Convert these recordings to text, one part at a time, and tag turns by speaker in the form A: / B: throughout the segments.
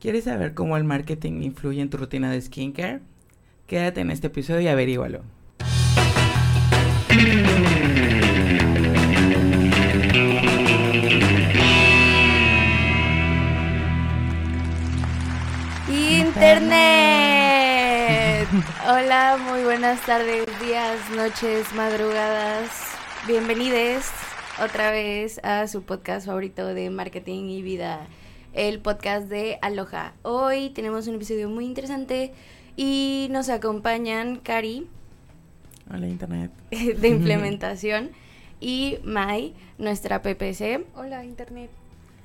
A: ¿Quieres saber cómo el marketing influye en tu rutina de skincare? Quédate en este episodio y averígualo.
B: Internet. Hola, muy buenas tardes, días, noches, madrugadas. Bienvenidos otra vez a su podcast favorito de marketing y vida, el podcast de Aloha. Hoy tenemos un episodio muy interesante y nos acompañan Cari.
A: Hola Internet.
B: De implementación y Mai, nuestra PPC.
C: Hola Internet.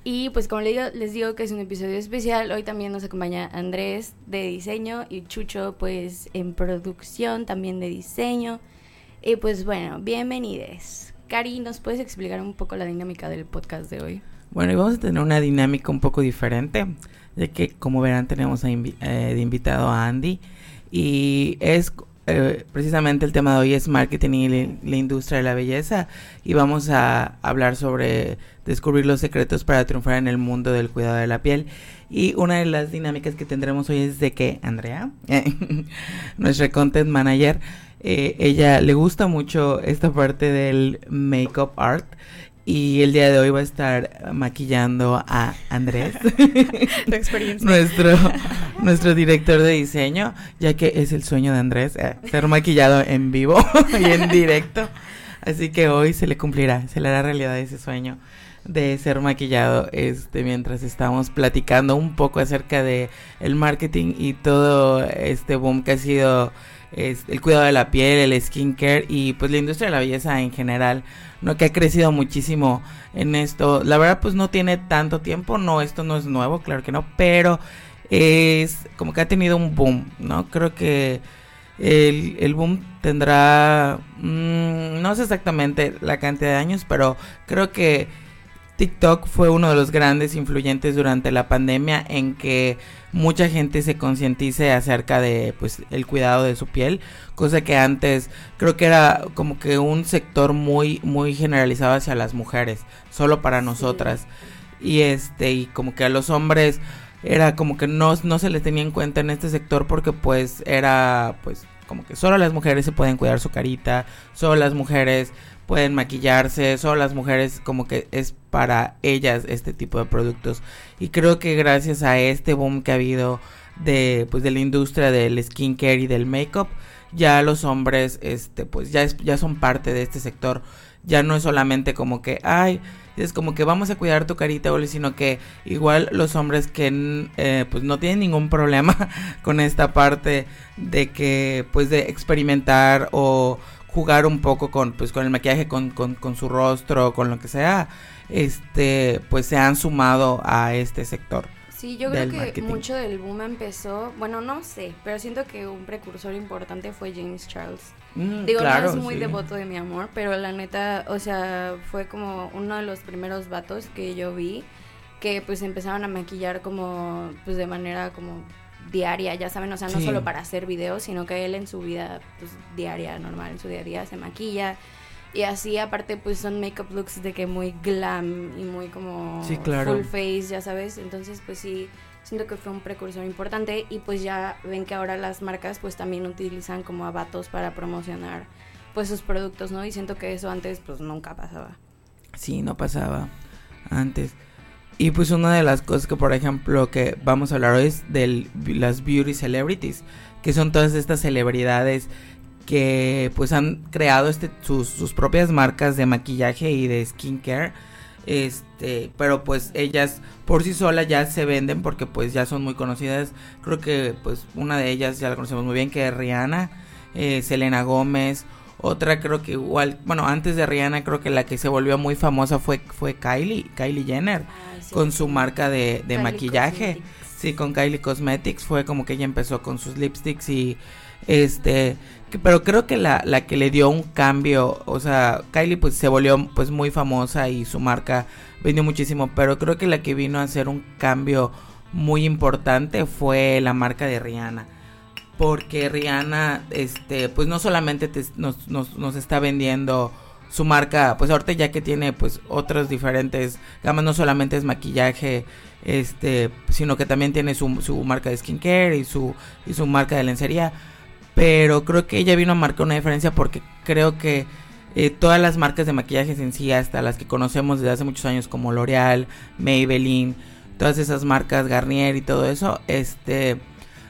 B: Y pues como les digo, les digo que es un episodio especial, hoy también nos acompaña Andrés de diseño y Chucho pues en producción también de diseño. Y pues bueno, bienvenidos. Cari, ¿nos puedes explicar un poco la dinámica del podcast de hoy?
A: Bueno, y vamos a tener una dinámica un poco diferente, ya que como verán tenemos eh, de invitado a Andy y es eh, precisamente el tema de hoy es marketing y la, industria de la belleza y vamos a hablar sobre descubrir los secretos para triunfar en el mundo del cuidado de la piel. Y una de las dinámicas que tendremos hoy es de que Andrea, nuestra content manager, eh, ella le gusta mucho esta parte del makeup art y el día de hoy va a estar maquillando a Andrés, nuestro, nuestro director de diseño, ya que es el sueño de Andrés, eh, ser maquillado en vivo y en directo. Así que hoy se le cumplirá, se le hará realidad ese sueño de ser maquillado este mientras estamos platicando un poco acerca de el marketing y todo este boom que ha sido es el cuidado de la piel, el skincare y pues la industria de la belleza en general, ¿no? Que ha crecido muchísimo en esto. La verdad pues no tiene tanto tiempo, no, esto no es nuevo, claro que no, pero es como que ha tenido un boom, ¿no? Creo que el, el boom tendrá, mmm, no sé exactamente la cantidad de años, pero creo que TikTok fue uno de los grandes influyentes durante la pandemia en que mucha gente se concientice acerca de pues el cuidado de su piel, cosa que antes creo que era como que un sector muy muy generalizado hacia las mujeres, solo para nosotras. Y este y como que a los hombres era como que no, no se les tenía en cuenta en este sector porque pues era pues como que solo las mujeres se pueden cuidar su carita, solo las mujeres pueden maquillarse, solo las mujeres como que es para ellas este tipo de productos. Y creo que gracias a este boom que ha habido de pues de la industria del skincare y del makeup, ya los hombres este pues ya ya son parte de este sector. Ya no es solamente como que ay, es como que vamos a cuidar tu carita, sino que igual los hombres que eh, pues no tienen ningún problema con esta parte de que pues de experimentar o jugar un poco con, pues, con el maquillaje, con, con su rostro, con lo que sea, este, pues se han sumado a este sector.
B: Sí, yo creo que mucho del boom empezó, bueno, no sé, pero siento que un precursor importante fue James Charles. Mm, Digo, no es muy devoto de mi amor, pero la neta, o sea, fue como uno de los primeros vatos que yo vi que pues empezaron a maquillar como, pues de manera como diaria, ya saben, o sea, no solo para hacer videos, sino que él en su vida pues, diaria, normal, en su día a día se maquilla. Y así, aparte, pues son makeup looks de que muy glam y muy como full face, ya sabes. Entonces, pues sí, siento que fue un precursor importante. Y pues ya ven que ahora las marcas pues también utilizan como abatos para promocionar pues sus productos, ¿no? Y siento que eso antes pues nunca pasaba.
A: Sí, no pasaba antes. Y pues una de las cosas que, por ejemplo, que vamos a hablar hoy es de las beauty celebrities, que son todas estas celebridades que pues han creado este, sus, sus propias marcas de maquillaje y de skincare. Este, pero pues ellas por sí solas ya se venden porque pues ya son muy conocidas. Creo que pues una de ellas ya la conocemos muy bien, que es Rihanna, eh, Selena Gómez. Otra creo que igual, bueno, antes de Rihanna creo que la que se volvió muy famosa fue, fue Kylie, Kylie Jenner con su marca de, de maquillaje. Sí, con Kylie Cosmetics fue como que ella empezó con sus lipsticks y este, pero creo que la, la que le dio un cambio, o sea, Kylie pues se volvió pues muy famosa y su marca vendió muchísimo, pero creo que la que vino a hacer un cambio muy importante fue la marca de Rihanna. Porque Rihanna, este, pues no solamente nos, nos, nos está vendiendo su marca, pues ahorita ya que tiene pues otras diferentes gamas, no solamente es maquillaje, este, sino que también tiene su, su marca de skincare y su, y su marca de lencería. Pero creo que ella vino a marcar una diferencia porque creo que eh, todas las marcas de maquillaje en sí, hasta las que conocemos desde hace muchos años como L'Oreal, Maybelline, todas esas marcas, Garnier y todo eso, este,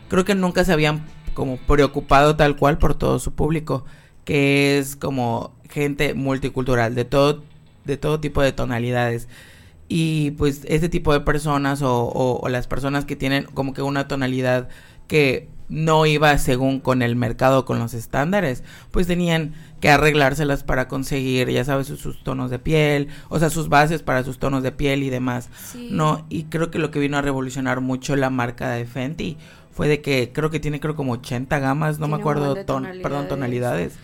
A: creo que nunca se habían como preocupado tal cual por todo su público, que es como gente multicultural, de todo, de todo tipo de tonalidades. Y pues este tipo de personas o, o las personas que tienen como que una tonalidad que no iba según con el mercado, con los estándares, pues tenían que arreglárselas para conseguir, ya sabes, sus, tonos de piel, o sea, sus bases para sus tonos de piel y demás. No, y creo que lo que vino a revolucionar mucho la marca de Fenty fue de que creo que tiene creo como 80 gamas, no me acuerdo, perdón, tonalidades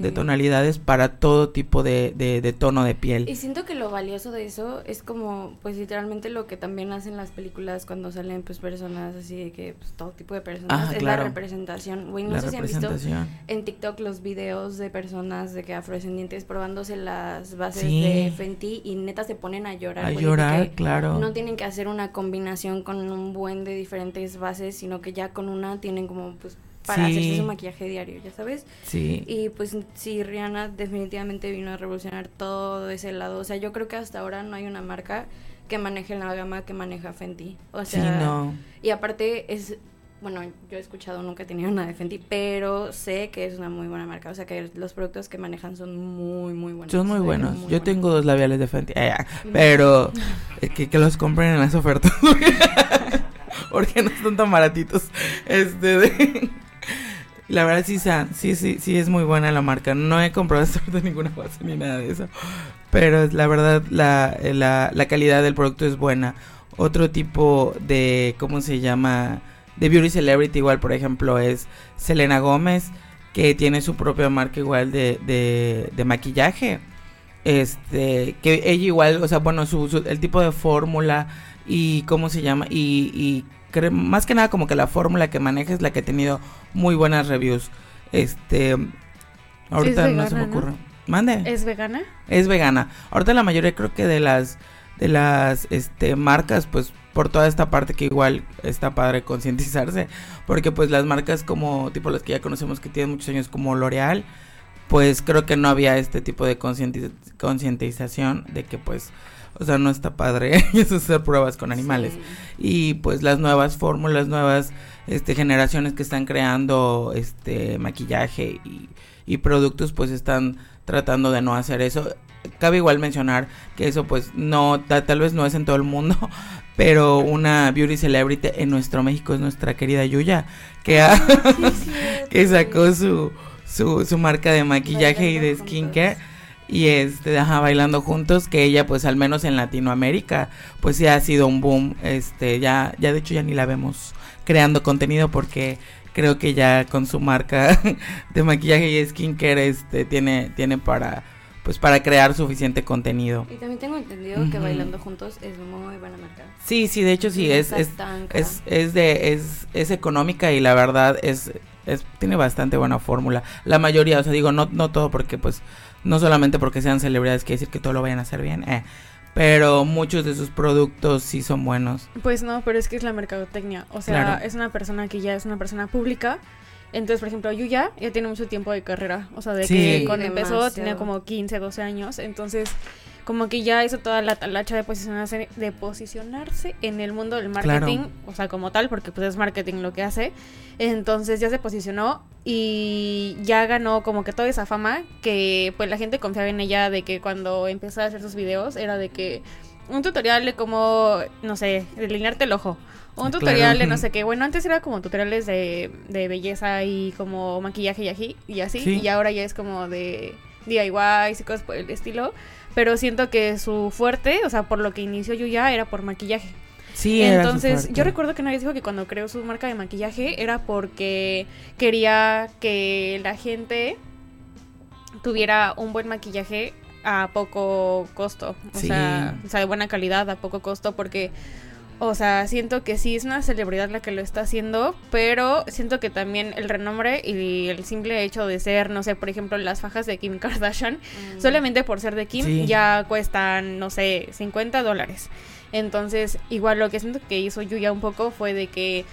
A: de tonalidades para todo tipo de, de, tono de piel.
B: Y siento que lo valioso de eso es como, pues literalmente lo que también hacen las películas cuando salen pues personas así de que, pues todo tipo de personas, es la representación. Güey, no sé si han visto en TikTok los videos de personas de que afrodescendientes probándose las bases de Fenty y neta se ponen a llorar.
A: A llorar, claro.
B: No tienen que hacer una combinación con un buen de diferentes bases, sino que ya con una tienen como pues para hacerse su maquillaje diario, ya sabes.
A: Sí.
B: Y pues sí, Rihanna definitivamente vino a revolucionar todo ese lado. O sea, yo creo que hasta ahora no hay una marca que maneje la gama que maneja Fenty. O sea, sí, no. y aparte es bueno, yo he escuchado, nunca he tenido una de Fenty, pero sé que es una muy buena marca. O sea, que los productos que manejan son muy, muy buenos.
A: Son muy buenos. yo tengo dos labiales de Fenty, ah, pero que, que, los compren en las ofertas. Porque no son tan baratitos. Este, de... La verdad sí, sí, sí, sí es muy buena la marca. No he comprado de ninguna base ni nada de eso. Pero la verdad la, la, la calidad del producto es buena. Otro tipo de, ¿cómo se llama? De beauty celebrity igual, por ejemplo, es Selena Gómez, que tiene su propia marca igual de, de, maquillaje. Este, que ella igual, o sea, bueno, su, el tipo de fórmula y cómo se llama, y más que nada como que la fórmula que maneja es la que ha tenido muy buenas reviews. Este, ahorita no se me ocurre. Mande.
B: ¿Es vegana?
A: Es vegana. Ahorita la mayoría creo que de las de las este marcas pues por toda esta parte que igual está padre concientizarse, porque pues las marcas como tipo las que ya conocemos que tienen muchos años como L'Oreal, pues creo que no había este tipo de concientización de que pues o sea, no está padre eso hacer pruebas con animales. Y pues las nuevas fórmulas, nuevas este, generaciones que están creando este maquillaje y, y productos, pues están tratando de no hacer eso. Cabe igual mencionar que eso pues no, tal vez no es en todo el mundo, pero una beauty celebrity en nuestro México es nuestra querida Yuya, que, que sacó su, su, su marca de maquillaje y de skincare y este ajá, bailando juntos que ella pues al menos en Latinoamérica pues sí ha sido un boom este ya ya de hecho ya ni la vemos creando contenido porque creo que ya con su marca de maquillaje y skincare este tiene tiene para pues para crear suficiente contenido.
B: Y también tengo entendido que bailando juntos es muy buena marca.
A: Sí, sí, de hecho sí, es es, es, es de es es económica y la verdad es es tiene bastante buena fórmula. La mayoría, o sea, digo, no no todo porque pues no solamente porque sean celebridades quiere decir que todo lo vayan a hacer bien, eh, pero muchos de sus productos sí son buenos.
C: Pues no, pero es que es la mercadotecnia. O sea, es una persona que ya es una persona pública. Entonces, por ejemplo, Yuya ya tiene mucho tiempo de carrera. O sea, de que cuando empezó tenía como 15, 12 años. Entonces, como que ya hizo toda la talacha de posicionarse, de posicionarse en el mundo del marketing, o sea, como tal, porque pues es marketing lo que hace. Entonces ya se posicionó y ya ganó como que toda esa fama que pues la gente confiaba en ella de que cuando empezó a hacer sus videos era de que un tutorial de cómo, no sé, delinearte el ojo. Un tutorial de no sé qué. Bueno, antes era como tutoriales de, de belleza y como maquillaje y así, y así. Y ahora ya es como de DIY y cosas por el estilo pero siento que su fuerte, o sea, por lo que inició Yuya era por maquillaje.
A: Sí,
C: Entonces, yo recuerdo que nadie dijo que cuando creó su marca de maquillaje era porque quería que la gente tuviera un buen maquillaje a poco costo, o, sea, o sea, de buena calidad a poco costo, porque o sea, siento que sí es una celebridad la que lo está haciendo, pero siento que también el renombre y el simple hecho de ser, no sé, por ejemplo, las fajas de Kim Kardashian, mm. solamente por ser de Kim, ya cuestan, no sé, 50 dólares. Entonces, igual lo que siento que hizo Yuya un poco fue de que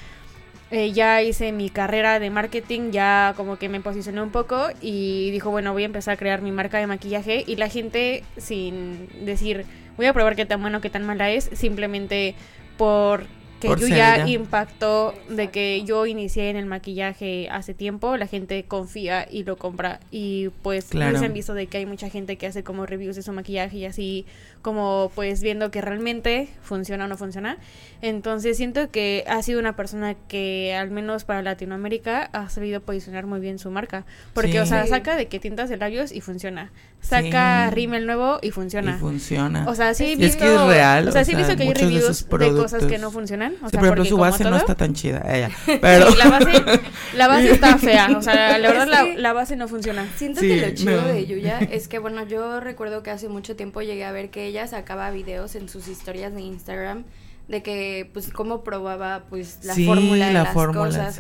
C: eh, ya hice mi carrera de marketing, ya como que me posicioné un poco y dijo, bueno, voy a empezar a crear mi marca de maquillaje y la gente sin decir, voy a probar qué tan bueno, qué tan mala es, simplemente por que yo ya impacto de que yo inicié en el maquillaje hace tiempo, la gente confía y lo compra y pues claro. se han visto de que hay mucha gente que hace como reviews de su maquillaje y así como pues viendo que realmente funciona o no funciona. Entonces siento que ha sido una persona que al menos para Latinoamérica ha sabido posicionar muy bien su marca. Porque, o sea, saca de que tintas de labios y funciona. Saca sí. rímel nuevo y funciona.
A: Y funciona.
C: O sea, sí
A: he visto, es que es real.
C: O sea, sí he visto que hay reviews de, cosas que no funcionan. O sea,
A: por ejemplo, su base no está tan chida. Ella. Pero...
C: la, base, la base está fea. O sea, la verdad, la, la, base no funciona.
B: Siento que lo chido de Yuya es que, bueno, yo recuerdo que hace mucho tiempo llegué a ver que ella sacaba videos en sus historias de Instagram de que pues cómo probaba pues la fórmula de las cosas.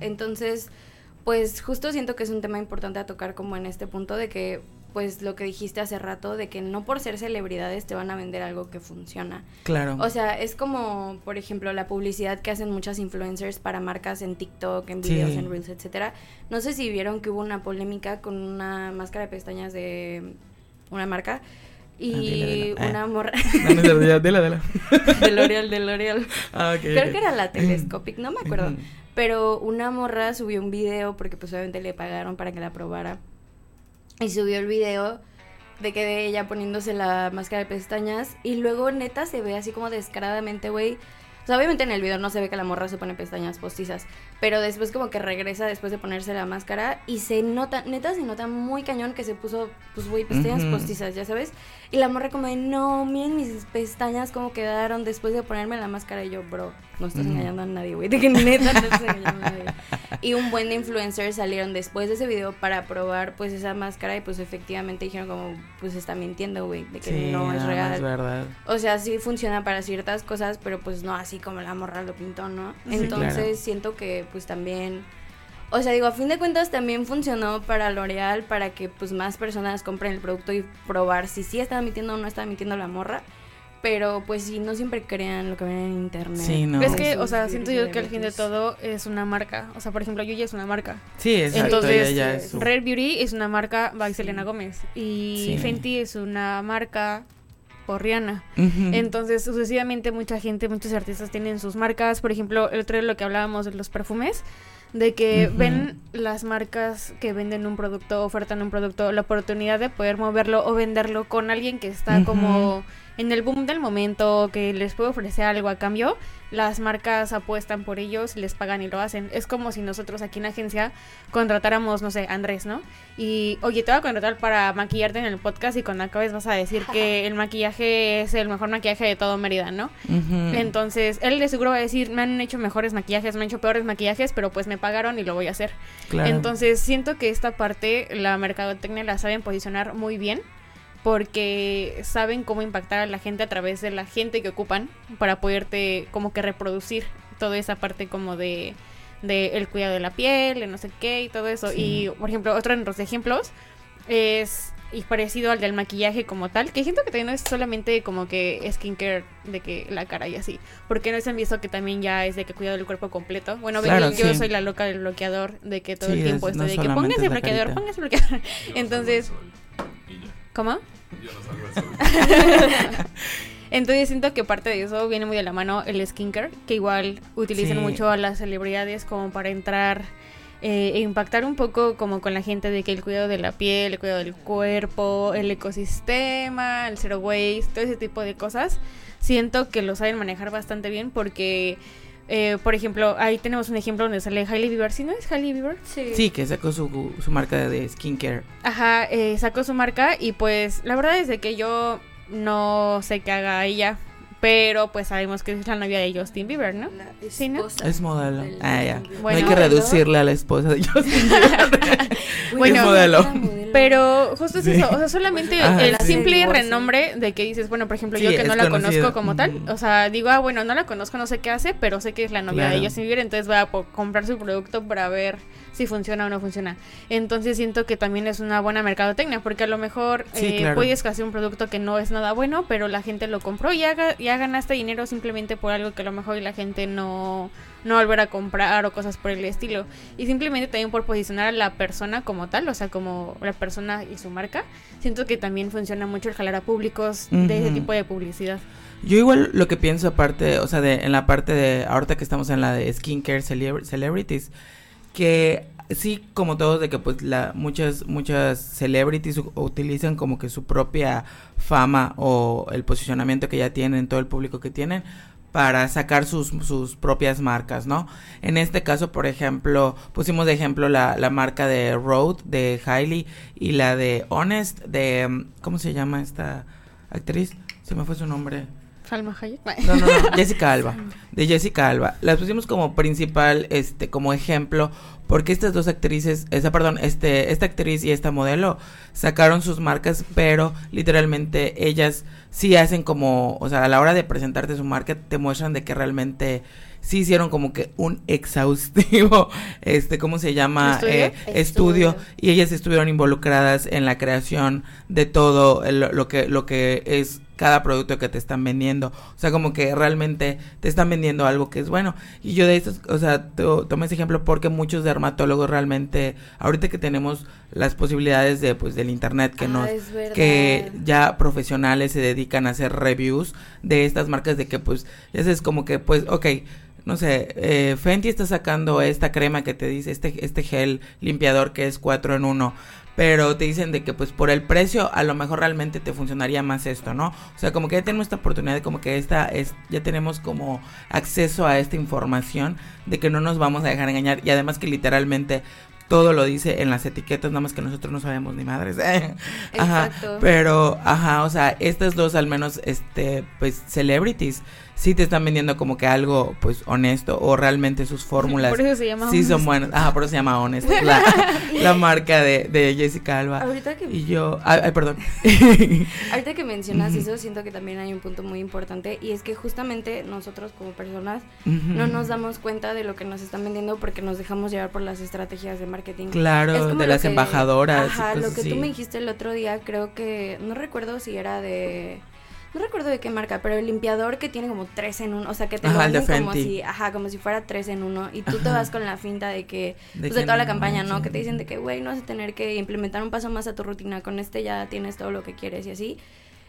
B: Entonces, pues justo siento que es un tema importante a tocar como en este punto de que pues lo que dijiste hace rato de que no por ser celebridades te van a vender algo que funciona.
A: Claro.
B: O sea, es como, por ejemplo, la publicidad que hacen muchas influencers para marcas en TikTok, en videos, en Reels, etcétera. No sé si vieron que hubo una polémica con una máscara de pestañas de una marca y ah, una morra.
A: de de
B: L'Oreal, de L'Oreal. Ah, Creo que era la Telescopic, no me acuerdo. Pero una morra subió un video porque pues obviamente le pagaron para que la probara. Y subió el video de que de ella poniéndose la máscara de pestañas. Y luego neta se ve así como descaradamente, güey sea, obviamente en el video no se ve que la morra se pone pestañas postizas, pero después como que regresa después de ponerse la máscara y se nota, neta se nota muy cañón que se puso, pues güey, pestañas postizas, ya sabes. Y la morra como de, no, miren mis pestañas cómo quedaron después de ponerme la máscara y yo, bro, no estás engañando a nadie, güey, de que neta no estás engañando a nadie. Y un buen de influencers salieron después de ese video para probar pues esa máscara y pues efectivamente dijeron como, pues está mintiendo, güey, de que no es real.
A: Es verdad.
B: O sea, sí funciona para ciertas cosas, pero pues no así como la morra lo pintó, ¿no? Entonces siento que pues también... O sea, digo, a fin de cuentas también funcionó para L'Oreal para que pues más personas compren el producto y probar si sí está mintiendo o no está mintiendo la morra. Pero pues sí, no siempre crean lo que ven en internet.
A: Sí, no.
C: Es que, o sea, siento yo que al fin de todo es una marca. O sea, por ejemplo, Yuya es una marca.
A: Sí, exacto.
C: Entonces, Rare Beauty es una marca by Selena Gómez. Y Fenty es una marca por Rihanna. Entonces, sucesivamente mucha gente, muchos artistas tienen sus marcas. Por ejemplo, el otro día lo que hablábamos de los perfumes, de que ven las marcas que venden un producto, ofertan un producto, la oportunidad de poder moverlo o venderlo con alguien que está como en el boom del momento, que les puede ofrecer algo a cambio, las marcas apuestan por ellos, les pagan y lo hacen. Es como si nosotros aquí en la agencia contratáramos, no sé, Andrés, ¿no? Y, oye, te voy a contratar para maquillarte en el podcast y cuando acabes vas a decir que el maquillaje es el mejor maquillaje de todo Mérida, ¿no? Entonces, él de seguro va a decir, me han hecho mejores maquillajes, me han hecho peores maquillajes, pero pues me pagaron y lo voy a hacer. Entonces, siento que esta parte, la mercadotecnia la saben posicionar muy bien porque saben cómo impactar a la gente a través de la gente que ocupan para poderte como que reproducir toda esa parte como de, de el cuidado de la piel, de no sé qué y todo eso. Y por ejemplo, otro de los ejemplos es y parecido al del maquillaje como tal, que siento que también no es solamente como que skincare de que la cara y así, porque no se han visto que también ya es de que cuidado del cuerpo completo. Bueno, yo soy la loca del bloqueador, de que todo el tiempo estoy de que póngase bloqueador, póngase bloqueador. Entonces, ¿Cómo? Yo no Entonces siento que parte de eso viene muy de la mano el skincare, que igual utilizan mucho a las celebridades como para entrar eh, e impactar un poco como con la gente de que el cuidado de la piel, el cuidado del cuerpo, el ecosistema, el zero waste, todo ese tipo de cosas. Siento que lo saben manejar bastante bien porque eh, por ejemplo, ahí tenemos un ejemplo donde sale Hailey Bieber. ¿Sí no es Hailey Bieber?
A: Sí. Sí, que sacó su, su marca de skincare.
C: Ajá, eh, sacó su marca y pues la verdad es de que yo no sé qué haga ella. Pero pues sabemos que es la novia de Justin Bieber, ¿no?
B: sí, ¿no?
A: Es modelo. Ah, ya. no hay que reducirle a la esposa de Justin Bieber. bueno, es modelo.
C: Pero justo es eso, o sea, solamente el simple renombre de que dices, bueno, por ejemplo, yo que no la conozco como tal, o sea, digo, ah, bueno, no la conozco, no sé qué hace, pero sé que es la novia de Justin Bieber, entonces voy a comprar su producto para ver si funciona o no funciona. Entonces siento que también es una buena mercadotecnia, porque a lo mejor eh, puedes hacer un producto que no es nada bueno, pero la gente lo compró y, haga, ya ganaste dinero simplemente por algo que a lo mejor la gente no, no volver a comprar o cosas por el estilo. Y simplemente también por posicionar a la persona como tal, o sea, como la persona y su marca. Siento que también funciona mucho el jalar a públicos de ese tipo de publicidad.
A: Yo igual lo que pienso aparte, o sea, de, en la parte de, ahorita que estamos en la de skincare celebrities, que sí, como todos, de que pues la, muchas, muchas celebrities utilizan como que su propia fama o el posicionamiento que ya tienen, todo el público que tienen, para sacar sus, sus propias marcas, ¿no? En este caso, por ejemplo, pusimos de ejemplo la, la marca de Road, de Hailey, y la de Honest, de, ¿cómo se llama esta actriz? Se me fue su nombre.
C: Salma Hayek.
A: No, no, no, Jessica Alba. De Jessica Alba. Las pusimos como principal, este, como ejemplo, porque estas dos actrices, esa, perdón, este, esta actriz y esta modelo sacaron sus marcas, pero literalmente ellas sí hacen como, o sea, a la hora de presentarte su marca, te muestran de que realmente sí hicieron como que un exhaustivo, este, ¿cómo se llama?
C: ¿Estudio?
A: Eh, estudio. y ellas estuvieron involucradas en la creación de todo lo que, lo que es cada producto que te están vendiendo. O sea, como que realmente te están vendiendo algo que es bueno. Y yo de estos, o sea, tomo ese ejemplo porque muchos dermatólogos realmente, ahorita que tenemos las posibilidades de, pues, del internet que nos, que ya profesionales se dedican a hacer reviews de estas marcas de que, pues, ese es como que, pues, ok, no sé, eh, Fenty está sacando esta crema que te dice, este, este gel limpiador que es 4 en 1 pero te dicen de que pues por el precio a lo mejor realmente te funcionaría más esto, ¿no? O sea, como que ya tenemos esta oportunidad, como que esta es, ya tenemos como acceso a esta información de que no nos vamos a dejar engañar y además que literalmente todo lo dice en las etiquetas, nada más que nosotros no sabemos ni madres. ajá, pero ajá, o sea, estas dos al menos este pues celebrities sí te están vendiendo como que algo pues honesto o realmente sus fórmulas
C: por eso se llama
A: sí son buenas. Ajá por eso se llama Honest la, la marca de, de, Jessica Alba.
B: Ahorita que
A: y yo ay, perdón.
B: Ahorita que mencionas eso siento que también hay un punto muy importante y es que justamente nosotros como personas no nos damos cuenta de lo que nos están vendiendo porque nos dejamos llevar por las estrategias de marketing.
A: Claro de las embajadoras
B: ajá lo que tú me dijiste el otro día creo que no recuerdo si era de no recuerdo de qué marca, pero el limpiador que tiene como tres en uno, o sea, que te lo venden como si, ajá, como si fuera tres en uno, y tú te vas con la finta de que, de, pues, de toda la campaña, ¿no? Que te dicen de que, güey, no vas a tener que implementar un paso más a tu rutina, con este ya tienes todo lo que quieres y así.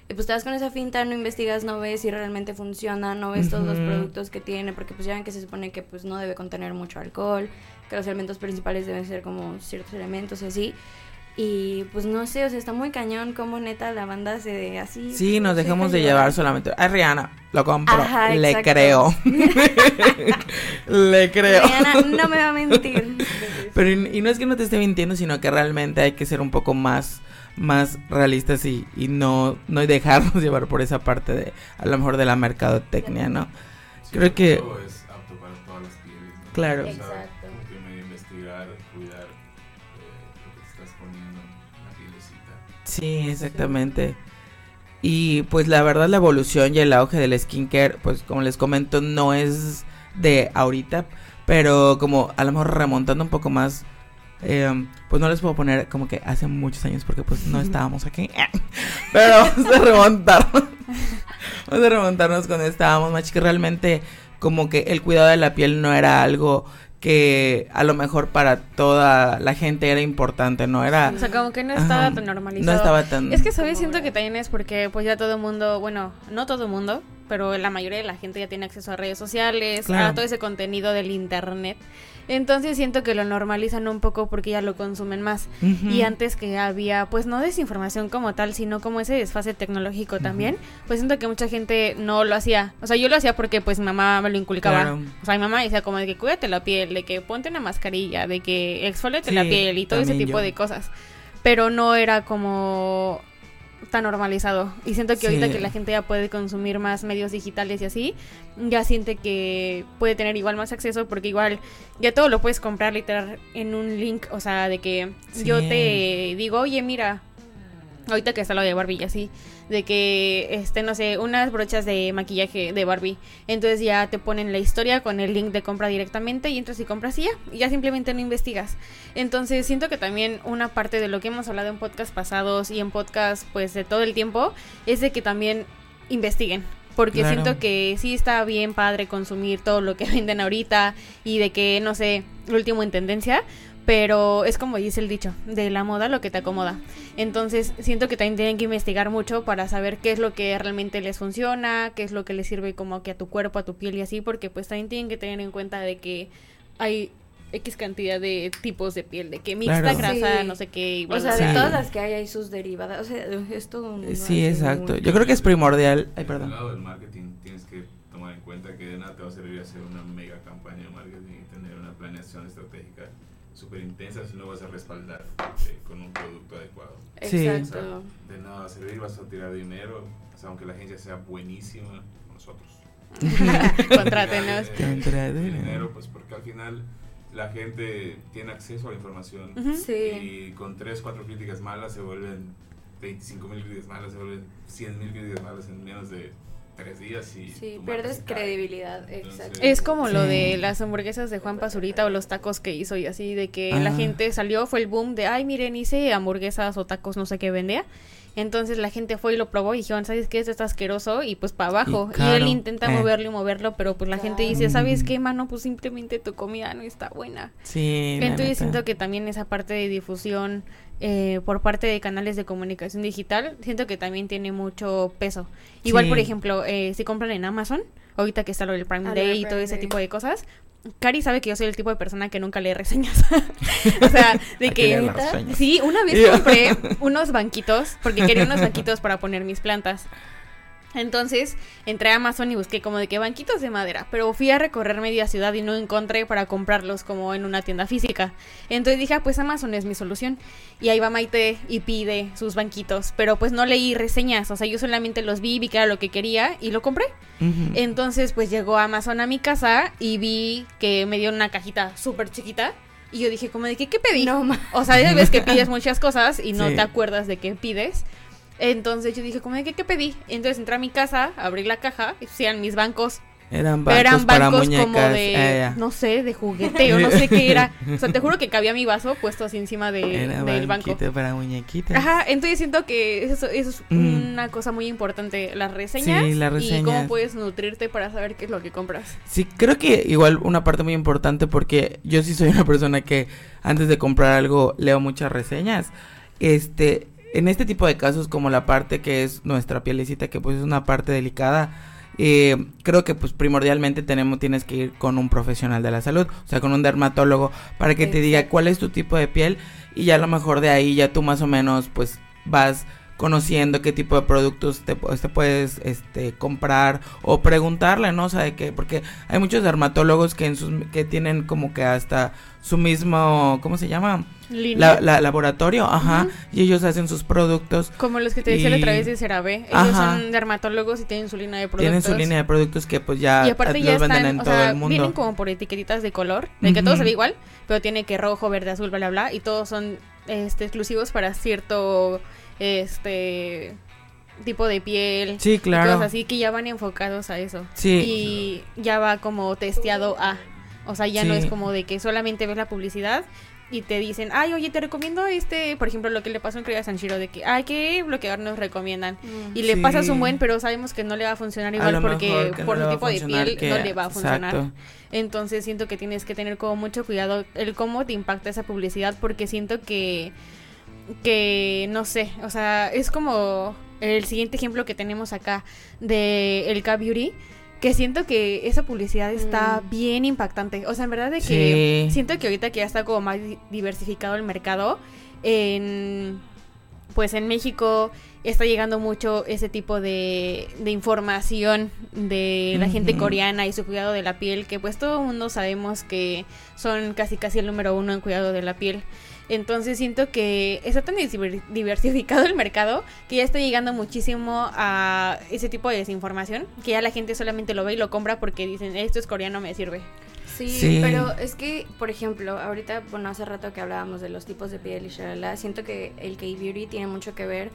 B: Y pues te vas con esa finta, no investigas, no ves si realmente funciona, no ves todos los productos que tiene, porque pues ya ven que se supone que pues no debe contener mucho alcohol, que los elementos principales deben ser como ciertos elementos y así. Y pues no sé, o sea, está muy cañón como neta la banda se de así.
A: Sí, nos dejamos de llevar solamente. Ay, Rihanna, lo compro. Le creo. Le creo.
B: Rihanna no me va a mentir.
A: Pero y, no es que no te esté mintiendo, sino que realmente hay que ser un poco más más realistas y, y no, no dejarnos llevar por esa parte de, a lo mejor de la mercadotecnia, ¿no? Creo que...
D: Es apto para todas las pieles,
A: Claro.
B: Exacto.
A: Sí, exactamente. Y pues la verdad la evolución y el auge del skincare, pues como les comento, no es de ahorita, pero como a lo mejor remontando un poco más, em, pues no les puedo poner como que hace muchos años porque pues no estábamos aquí, pero vamos a remontarnos, vamos a remontarnos cuando estábamos más chicos, realmente como que el cuidado de la piel no era algo que a lo mejor para toda la gente era importante, ¿no? Era...
C: O sea, como que no estaba tan normalizado.
A: No estaba tan...
C: Es que, ¿sabes? Siento que también es porque pues ya todo el mundo, bueno, no todo el mundo, pero la mayoría de la gente ya tiene acceso a redes sociales, a todo ese contenido del internet. Entonces siento que lo normalizan un poco porque ya lo consumen más. Y antes que había, pues no desinformación como tal, sino como ese desfase tecnológico también, pues siento que mucha gente no lo hacía. O sea, yo lo hacía porque pues mi mamá me lo inculcaba. O sea, mi mamá decía como de que cuídate la piel, de que ponte una mascarilla, de que exfoliate la piel y todo ese tipo de cosas. Pero no era como tan normalizado. Y siento que ahorita que la gente ya puede consumir más medios digitales y así, ya siente que puede tener igual más acceso porque igual ya todo lo puedes comprar literal en un link, o sea, de que yo te digo, oye, mira, ahorita que está lo de Barbie así, de que, este, no sé, unas brochas de maquillaje de Barbie. Entonces ya te ponen la historia con el link de compra directamente y entras y compras y ya, y ya simplemente no investigas. Entonces siento que también una parte de lo que hemos hablado en podcast pasados y en podcast pues de todo el tiempo es de que también investiguen. Porque siento que sí está bien padre consumir todo lo que venden ahorita y de que, no sé, lo último en tendencia, pero es como dice el dicho, de la moda lo que te acomoda. Entonces siento que también tienen que investigar mucho para saber qué es lo que realmente les funciona, qué es lo que les sirve como que a tu cuerpo, a tu piel y así, porque pues también tienen que tener en cuenta de que hay X cantidad de tipos de piel, de que mixta, grasa, no sé qué.
B: o sea, de todas las que hay hay sus derivadas. O sea, es todo un...
A: Sí, exacto. Yo creo que es primordial. Ay, perdón.
D: Al lado del marketing tienes que tomar en cuenta que de nada te va a servir hacer una mega campaña de marketing y tener una planeación estratégica súper intensa si no vas a respaldar eh, con un producto adecuado.
B: Exacto.
D: de nada va a servir, vas a tirar dinero, o sea, aunque la agencia sea buenísima, nosotros.
C: Contrátenos.
D: dinero, pues porque al final la gente tiene acceso a la información y con tres, cuatro críticas malas se vuelven 25 mil críticas malas, se vuelven 100 mil críticas malas en menos de tres días y...
B: Sí, pierdes credibilidad, exacto.
C: Es como lo de las hamburguesas de Juan Pazurita o los tacos que hizo y así, de que la gente salió, fue el boom de, ay, miren, hice hamburguesas o tacos, no sé qué vendía. Entonces la gente fue y lo probó y dijeron, ¿sabes qué? Esto está asqueroso y pues para abajo. Y, él intenta eh. moverlo y moverlo, pero pues la gente dice, ¿sabes qué, mano? Pues simplemente tu comida no está buena.
A: Sí.
C: Entonces siento que también esa parte de difusión eh, por parte de canales de comunicación digital, siento que también tiene mucho peso. Igual, por ejemplo, eh, si compran en Amazon, ahorita que está lo del Prime Day y todo ese tipo de cosas, Cari sabe que yo soy el tipo de persona que nunca lee reseñas. o sea, de que... Sí, una vez compré unos banquitos, porque quería unos banquitos para poner mis plantas. Entonces entré a Amazon y busqué como de qué banquitos de madera, pero fui a recorrer media ciudad y no encontré para comprarlos como en una tienda física. Entonces dije, ah, pues Amazon es mi solución. Y ahí va Maite y pide sus banquitos, pero pues no leí reseñas, o sea, yo solamente los vi, vi que era lo que quería y lo compré. Entonces pues llegó Amazon a mi casa y vi que me dio una cajita súper chiquita. Y yo dije, como de que, ¿qué pedí? No, o sea, ya ves que pides muchas cosas y no te acuerdas de qué pides. Entonces yo dije, ¿cómo de qué, qué pedí? Entonces entré a mi casa, abrí la caja, y eran mis bancos.
A: Eran bancos, eran bancos como
C: de, eh, no sé, de juguete o no sé qué era. O sea, te juro que cabía mi vaso puesto así encima de, del banco.
A: para muñequitas.
C: Ajá, entonces siento que eso, eso es mm. una cosa muy importante, las reseñas, sí, las reseñas y cómo puedes nutrirte para saber qué es lo que compras.
A: Sí, creo que igual una parte muy importante porque yo sí soy una persona que antes de comprar algo leo muchas reseñas. Este, en este tipo de casos como la parte que es nuestra pielecita que pues es una parte delicada eh, creo que pues primordialmente tenemos tienes que ir con un profesional de la salud o sea con un dermatólogo para que te diga cuál es tu tipo de piel y ya a lo mejor de ahí ya tú más o menos pues vas conociendo qué tipo de productos te, te, puedes este comprar o preguntarle, ¿no? O sea, de que porque hay muchos dermatólogos que en sus que tienen como que hasta su mismo, ¿cómo se llama? La, laboratorio, ajá, y ellos hacen sus productos.
C: Como los que te decía a través de CeraVe, ellos son dermatólogos y tienen su línea de productos.
A: Tienen su línea de productos que pues ya, y aparte ya venden en todo el mundo.
C: Vienen como por etiquetitas de color, de que todo se ve igual, pero tiene que rojo, verde, azul, bla, bla, bla, y todos son este exclusivos para cierto este tipo de piel.
A: Sí, claro.
C: cosas así que ya van enfocados a eso. Sí. Y ya va como testeado a. O sea, ya no es como de que solamente ves la publicidad y te dicen, ay, oye, te recomiendo este, por ejemplo, lo que le pasó en San Sanshiro, de que, ay, ¿qué bloqueador nos recomiendan? Mm. y le pasas un buen, pero sabemos que no le va a funcionar igual porque por el tipo de piel no le va a funcionar. Entonces siento que tienes que tener como mucho cuidado el cómo te impacta esa publicidad porque siento que que no sé, o sea, es como el siguiente ejemplo que tenemos acá de el K-Beauty, que siento que esa publicidad está mm. bien impactante. O sea, en verdad de que siento que ahorita que ya está como más diversificado el mercado, en pues en México está llegando mucho ese tipo de, de información de la gente coreana y su cuidado de la piel, que pues todo el mundo sabemos que son casi casi el número uno en cuidado de la piel. Entonces siento que está tan diversificado el mercado que ya está llegando muchísimo a ese tipo de desinformación que ya la gente solamente lo ve y lo compra porque dicen esto es coreano me sirve.
B: Sí, pero es que, por ejemplo, ahorita, bueno, hace rato que hablábamos de los tipos de piel y shalala, siento que el K-Beauty tiene mucho que ver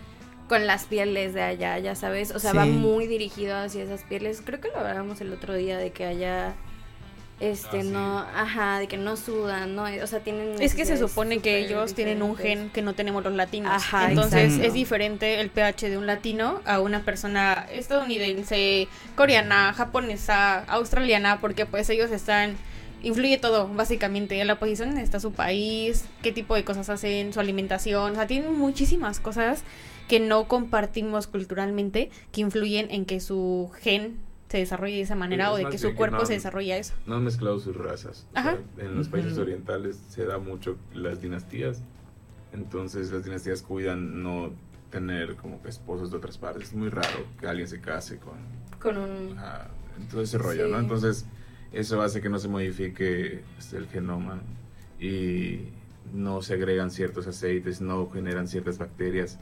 B: con las pieles de allá, ya sabes, o sea, va muy dirigido hacia esas pieles. Creo que lo hablábamos el otro día de que allá este ah, no ajá de que no sudan no o sea tienen
C: es que se supone que ellos tienen un gen que no tenemos los latinos ajá, entonces es diferente el pH de un latino a una persona estadounidense coreana japonesa australiana porque pues ellos están influye todo, básicamente. En la posición está su país, qué tipo de cosas hacen, su alimentación. O sea, tienen muchísimas cosas que no compartimos culturalmente que influyen en que su gen se desarrolle de esa manera o de que su cuerpo se desarrolle eso.
D: No han mezclado sus razas. en los países orientales se da mucho las dinastías. Entonces las dinastías cuidan no tener como que esposos de otras partes. Es muy raro que alguien se case con...
B: Con un...
D: todo ese rollo, ¿no? Entonces eso hace que no se modifique este, el genoma y no se agregan ciertos aceites, no generan ciertas bacterias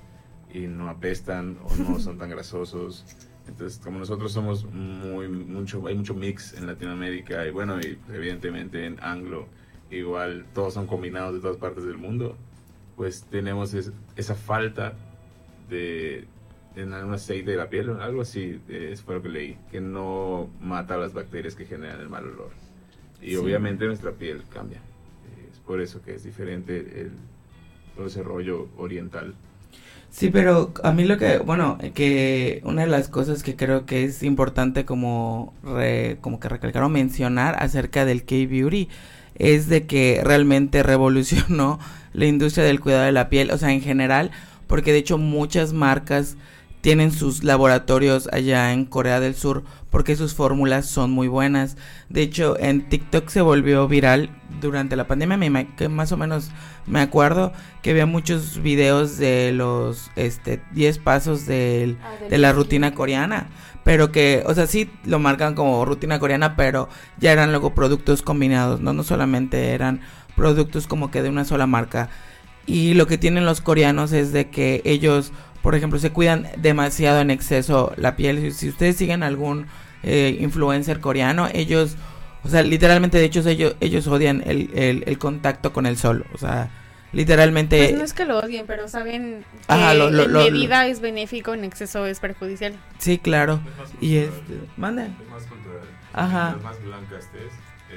D: y no apestan o no son tan grasosos. Entonces, como nosotros somos muy, mucho, hay mucho mix en Latinoamérica y bueno, y evidentemente en Anglo, igual todos son combinados de todas partes del mundo, pues tenemos esa falta de en algún aceite de la piel, o algo así, es fue lo que leí, que no mata las bacterias que generan el mal olor. Y obviamente nuestra piel cambia. Es por eso que es diferente el, todo ese rollo oriental.
A: Sí, pero a mí lo que, bueno, que una de las cosas que creo que es importante como, como que recalcar o mencionar acerca del K-Beauty es de que realmente revolucionó la industria del cuidado de la piel, o sea, en general, porque de hecho muchas marcas tienen sus laboratorios allá en Corea del Sur porque sus fórmulas son muy buenas. De hecho, en TikTok se volvió viral durante la pandemia, que más o menos me acuerdo que había muchos videos de los este 10 pasos de, ah, de la rutina coreana, pero que, o sea, sí lo marcan como rutina coreana, pero ya eran luego productos combinados, no no solamente eran productos como que de una sola marca. Y lo que tienen los coreanos es de que ellos, por ejemplo, se cuidan demasiado en exceso la piel. Si ustedes siguen algún eh, influencer coreano, ellos, o sea, literalmente, de hecho, ellos, ellos odian el, el, contacto con el sol, o sea, literalmente...
C: Pues no es que lo odien, pero saben que en medida es benéfico, en exceso es perjudicial.
A: Sí, claro. Y este, manda.
D: Ajá. más blanca estés,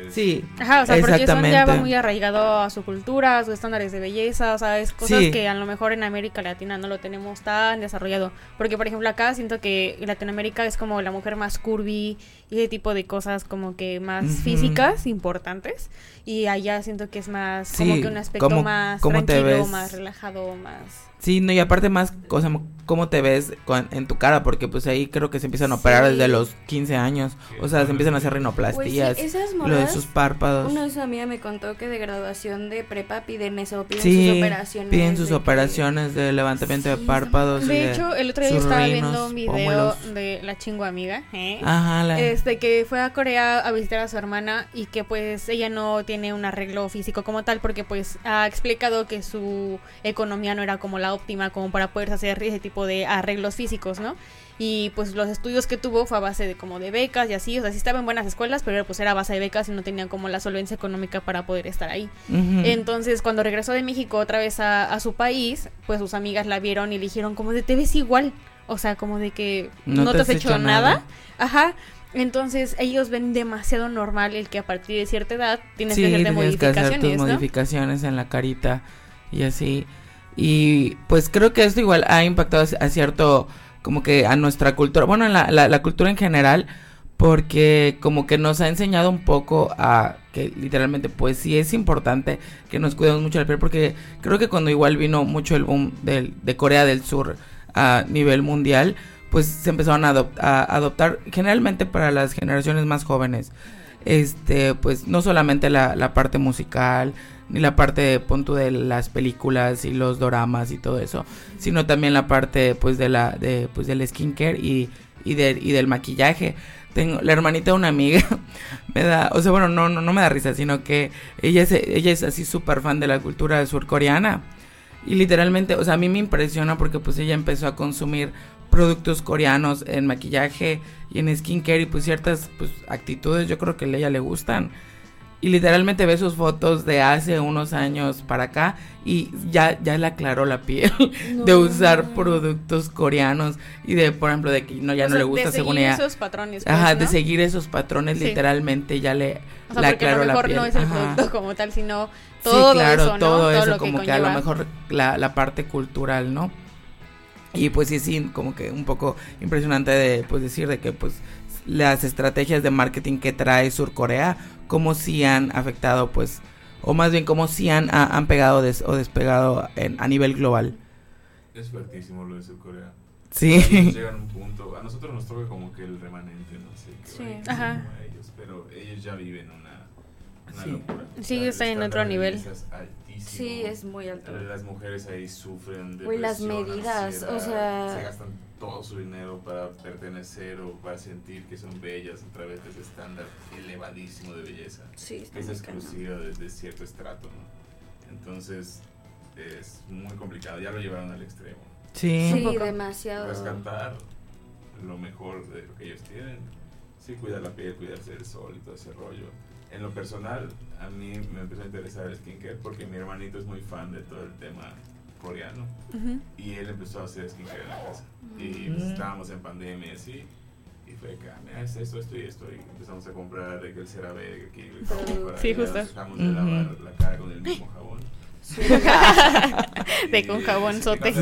A: Sí,
C: Ajá, o sea, porque eso ya va muy arraigado a su cultura, a sus estándares de belleza, o sea, es cosas que a lo mejor en América Latina no lo tenemos tan desarrollado. Porque, por ejemplo, acá siento que Latinoamérica es como la mujer más curvy y ese tipo de cosas como que más físicas importantes. Y allá siento que es más como que un aspecto más tranquilo, más relajado, más...
A: Sí, no, y aparte más, cosa, cómo te ves en tu cara, porque pues ahí creo que se empiezan a operar desde los 15 años. O sea, se empiezan a hacer rinoplastías. Pues lo de sus párpados.
B: Una de sus amigas me contó que de graduación de prepa piden eso, piden sus operaciones.
A: Piden sus operaciones de levantamiento de párpados.
C: De, hecho, el otro día estaba viendo un video de la chingo amiga, ¿eh? Ajá, Este, que fue a Corea a visitar a su hermana y que pues ella no tiene un arreglo físico como tal, porque pues ha explicado que su economía no era como la óptima como para poder hacer ese tipo de arreglos físicos, ¿no? Y pues los estudios que tuvo fue a base de como de becas y así, o sea, sí estaba en buenas escuelas, pero pues era a base de becas y no tenían como la solvencia económica para poder estar ahí. Entonces, cuando regresó de México otra vez a, su país, pues sus amigas la vieron y le dijeron como de te ves igual, o sea, como de que no, te, has hecho, nada. Ajá. Entonces ellos ven demasiado normal el que a partir de cierta edad tienes que hacer modificaciones, que hacer
A: modificaciones en la carita y así. Y pues creo que esto igual ha impactado a cierto, como que a nuestra cultura, bueno, la, la, cultura en general, porque como que nos ha enseñado un poco a que literalmente pues sí es importante que nos cuidemos mucho la piel, porque creo que cuando igual vino mucho el boom del, de Corea del Sur a nivel mundial, pues se empezaron a, a adoptar generalmente para las generaciones más jóvenes. Este pues no solamente la, la parte musical ni la parte de punto de las películas y los doramas y todo eso, sino también la parte pues de la de pues del skincare y y, de, y del maquillaje. la hermanita de una amiga me da, o sea, bueno, no no no me da risa, sino que ella es ella es así súper fan de la cultura surcoreana. Y literalmente, o sea, a mí me impresiona porque pues ella empezó a consumir productos coreanos en maquillaje y en skincare y pues ciertas pues actitudes yo creo que a ella le gustan y literalmente ve sus fotos de hace unos años para acá y ya, ya le aclaró la piel de usar productos coreanos y de, por ejemplo, de que no, ya no le gusta según ella.
C: De seguir esos patrones.
A: Pues, Ajá, de seguir esos patrones literalmente ya le,
C: o sea, aclaró a lo mejor no es el producto como tal, sino todo sí, claro, eso,
A: todo eso, como que, a lo mejor la, la parte cultural, ¿no? Y pues sí, sí, como que un poco impresionante de pues decir de que pues las estrategias de marketing que trae Surcorea, como si han afectado, pues, o más bien como si han, han pegado o despegado en, a nivel global.
D: Es fuertísimo lo de Surcorea.
A: Sí.
D: llegan a un punto, a nosotros nos toca como que el remanente, no sé, que sí. Ajá. ellos, pero ellos ya viven una, una sí. locura.
C: Sí, está en otro nivel.
B: Sí, es muy alto.
D: Las mujeres ahí sufren
B: de las medidas, o sea...
D: Se gastan todo su dinero para pertenecer o para sentir que son bellas a través de ese estándar elevadísimo de belleza.
B: Sí,
D: es exclusiva de, cierto estrato, ¿no? Entonces es muy complicado, ya lo llevaron al extremo.
A: Sí,
B: sí demasiado.
D: Rescatar lo mejor de lo que ellos tienen. Sí, cuidar la piel, cuidarse del sol y todo ese rollo en lo personal, a mí me empezó a interesar el skincare porque mi hermanito es muy fan de todo el tema coreano y él empezó a hacer skincare en la casa. Y pues, estábamos en pandemia y así. Y fue que, ah, mira, es esto, esto y esto. Y empezamos a comprar de que el CeraVe, que el
C: Sí, justo.
D: Dejamos de lavar la cara con el mismo jabón.
C: de con jabón sote.
D: o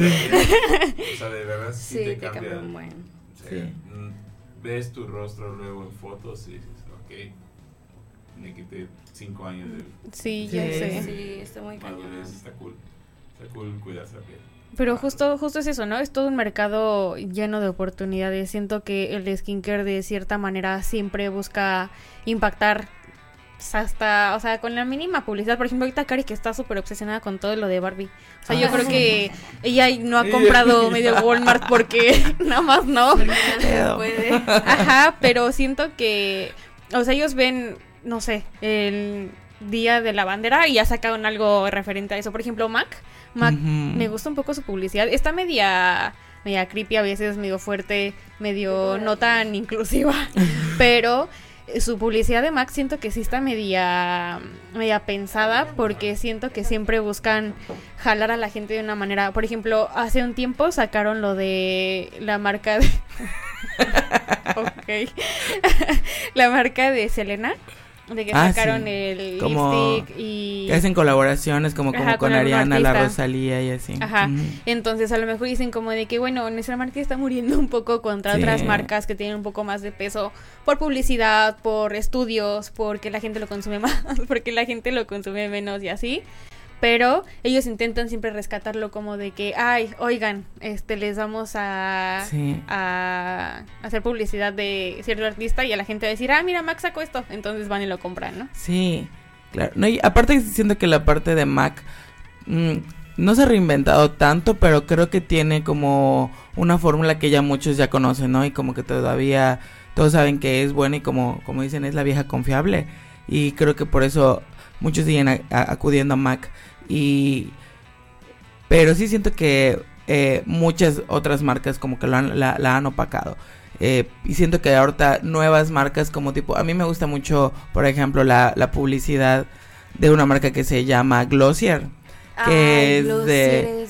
D: sea, de verdad sí, te, cambia. cambia
B: un buen.
D: Sí. Mm, ves tu rostro luego en fotos y dices, ok, me quité cinco años de...
C: Sí, ya sé.
B: Sí, está muy cañón.
D: Está cool. Está cool cuidarse la piel.
C: Pero justo, justo es eso, ¿no? Es todo un mercado lleno de oportunidades. Siento que el skincare de cierta manera siempre busca impactar hasta, o sea, con la mínima publicidad. Por ejemplo, ahorita Cari que está súper obsesionada con todo lo de Barbie. O sea, yo creo que ella no ha comprado medio Walmart porque nada más no. puede. Ajá, pero siento que, o sea, ellos ven no sé, el día de la bandera y ya sacaron algo referente a eso. Por ejemplo, Mac. Mac, me gusta un poco su publicidad. Está media, media creepy, a veces medio fuerte, medio no tan inclusiva. pero su publicidad de Mac siento que sí está media, media pensada porque siento que siempre buscan jalar a la gente de una manera. Por ejemplo, hace un tiempo sacaron lo de la marca de... ok. la marca de Selena de que ah, sacaron el lipstick y...
A: Que hacen colaboraciones como, como con, Ariana, la Rosalía y así.
C: Ajá. Entonces a lo mejor dicen como de que, bueno, nuestra marca está muriendo un poco contra otras marcas que tienen un poco más de peso por publicidad, por estudios, porque la gente lo consume más, porque la gente lo consume menos y así pero ellos intentan siempre rescatarlo como de que, ay, oigan, este, les vamos a, a hacer publicidad de cierto artista y a la gente va a decir, ah, mira, Mac sacó esto, entonces van y lo compran, ¿no?
A: Sí, claro. No, y aparte siento que la parte de Mac mm, no se ha reinventado tanto, pero creo que tiene como una fórmula que ya muchos ya conocen, ¿no? Y como que todavía todos saben que es buena y como, como dicen, es la vieja confiable. Y creo que por eso muchos siguen acudiendo a Mac. Y. Pero sí siento que eh, muchas otras marcas como que la, han opacado. Eh, y siento que ahorita nuevas marcas como tipo. A mí me gusta mucho, por ejemplo, la, publicidad de una marca que se llama Glossier. Que es de.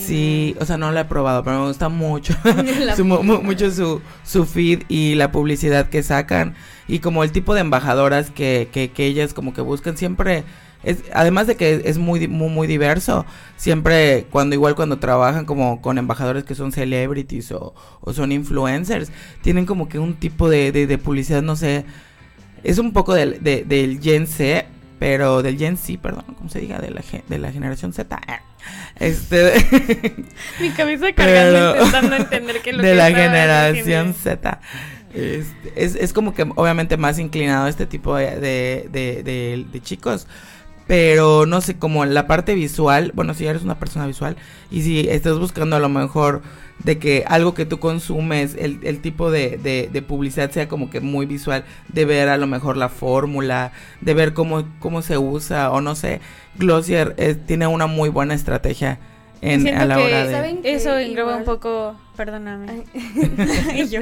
A: Sí, o sea, no la he probado, pero me gusta mucho. mucho su, su feed y la publicidad que sacan. Y como el tipo de embajadoras que, que, que ellas como que buscan siempre además de que es muy, muy, muy diverso, siempre cuando igual cuando trabajan como con embajadores que son celebrities o, son influencers, tienen como que un tipo de, de, publicidad, no sé, es un poco del, del Gen Z, pero del Gen Z, perdón, ¿cómo se diga? De la, de la generación Z. Este.
C: Mi cabeza cargando intentando entender que lo
A: De la generación Z. Este, es, es, como que obviamente más inclinado a este tipo de, de, de, de chicos. Pero no sé, como la parte visual, bueno, si eres una persona visual y si estás buscando a lo mejor de que algo que tú consumes, el, el tipo de, de, publicidad sea como que muy visual, de ver a lo mejor la fórmula, de ver cómo, cómo se usa, o no sé, Glossier eh, tiene una muy buena estrategia en, a la hora de...
C: Eso engloba un poco, perdóname, y yo,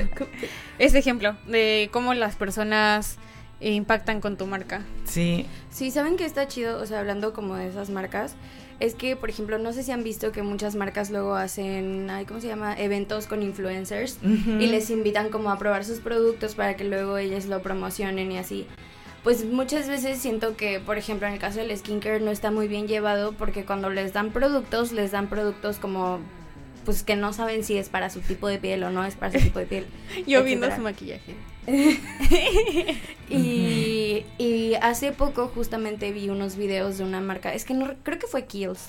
C: este ejemplo de cómo las personas impactan con tu marca.
A: Sí.
B: Sí, ¿saben que está chido? O sea, hablando como de esas marcas, es que, por ejemplo, no sé si han visto que muchas marcas luego hacen, ¿cómo se llama? Eventos con influencers y les invitan como a probar sus productos para que luego ellas lo promocionen y así. Pues muchas veces siento que, por ejemplo, en el caso del skincare no está muy bien llevado porque cuando les dan productos, les dan productos como pues que no saben si es para su tipo de piel o no es para su tipo de piel.
C: Yo viendo su maquillaje.
B: y, y, hace poco justamente vi unos videos de una marca, es que no creo que fue Kills,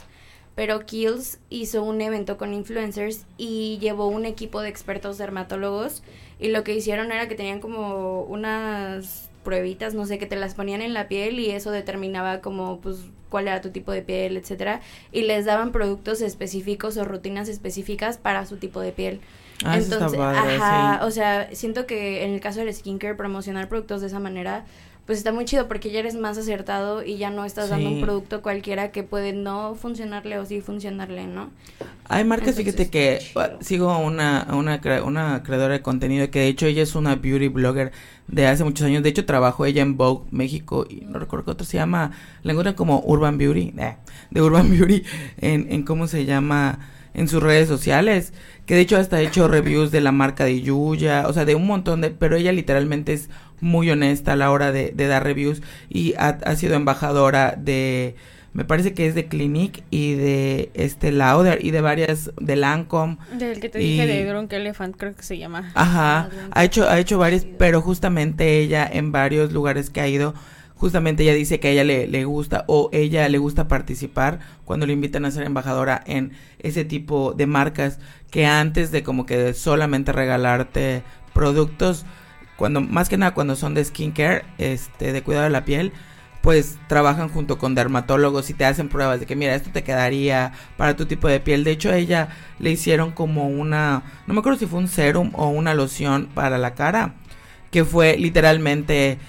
B: pero Kills hizo un evento con influencers y llevó un equipo de expertos dermatólogos y lo que hicieron era que tenían como unas pruebitas, no sé, que te las ponían en la piel y eso determinaba como pues cuál era tu tipo de piel, etcétera, y les daban productos específicos o rutinas específicas para su tipo de piel.
A: Ah, Entonces,
B: ajá, o sea, siento que en el caso del skincare promocionar productos de esa manera pues está muy chido porque ya eres más acertado y ya no estás dando un producto cualquiera que puede no funcionarle o sí funcionarle, ¿no?
A: Hay marcas, fíjate que sigo una, una, una creadora de contenido que de hecho ella es una beauty blogger de hace muchos años. De hecho trabajó ella en Vogue México y no recuerdo qué otro se llama, la encuentran como Urban Beauty, eh, de Urban Beauty en, en cómo se llama en sus redes sociales, que de hecho hasta ha hecho reviews de la marca de Yuya, o sea, de un montón de, pero ella literalmente es muy honesta a la hora de, dar reviews y ha, sido embajadora de, me parece que es de Clinique y de este Lauder y de varias, de Lancome.
C: Del que te dije de Drunk Elephant, creo que se llama.
A: Ajá, ha hecho, ha hecho varios, pero justamente ella en varios lugares que ha ido justamente ella dice que a ella le, le, gusta o ella le gusta participar cuando le invitan a ser embajadora en ese tipo de marcas que antes de como que solamente regalarte productos, cuando más que nada cuando son de skincare, este, de cuidado de la piel, pues trabajan junto con dermatólogos y te hacen pruebas de que mira, esto te quedaría para tu tipo de piel. De hecho, a ella le hicieron como una, no me acuerdo si fue un serum o una loción para la cara, que fue literalmente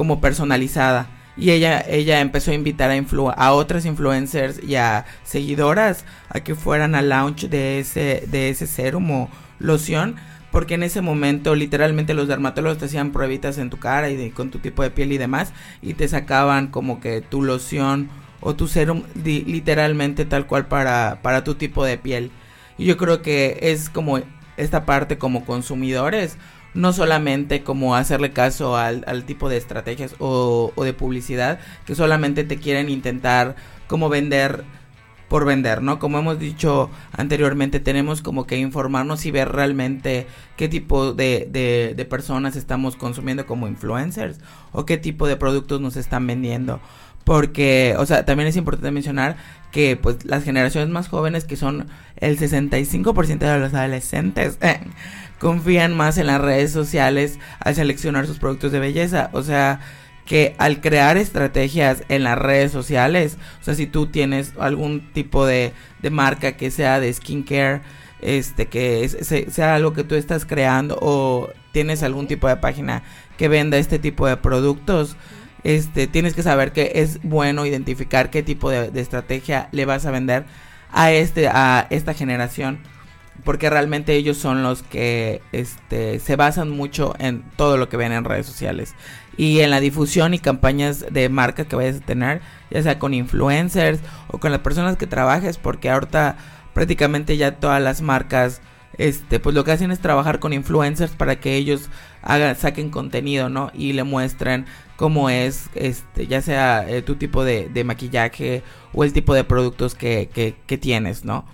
A: como personalizada. Y ella, ella empezó a invitar a, influ a otras influencers y a seguidoras a que fueran al launch de ese, de ese serum o loción. Porque en ese momento literalmente los dermatólogos te hacían pruebitas en tu cara y con tu tipo de piel y demás. Y te sacaban como que tu loción o tu serum literalmente tal cual para, para tu tipo de piel. Y yo creo que es como esta parte como consumidores no solamente como hacerle caso al, al tipo de estrategias o, o, de publicidad que solamente te quieren intentar como vender por vender, ¿no? Como hemos dicho anteriormente, tenemos como que informarnos y ver realmente qué tipo de, de, personas estamos consumiendo como influencers o qué tipo de productos nos están vendiendo. Porque, o sea, también es importante mencionar que pues las generaciones más jóvenes, que son el 65% de los adolescentes, eh, confían más en las redes sociales al seleccionar sus productos de belleza. O sea, que al crear estrategias en las redes sociales, o sea, si tú tienes algún tipo de, de marca que sea de skincare, este, que sea algo que tú estás creando o tienes algún tipo de página que venda este tipo de productos, este, tienes que saber que es bueno identificar qué tipo de, de estrategia le vas a vender a este, a esta generación porque realmente ellos son los que este, se basan mucho en todo lo que ven en redes sociales. Y en la difusión y campañas de marca que vayas a tener, ya sea con influencers o con las personas que trabajes, porque ahorita prácticamente ya todas las marcas este pues lo que hacen es trabajar con influencers para que ellos hagan saquen contenido no y le muestren cómo es este ya sea eh, tu tipo de, maquillaje o el tipo de productos que, que, que tienes no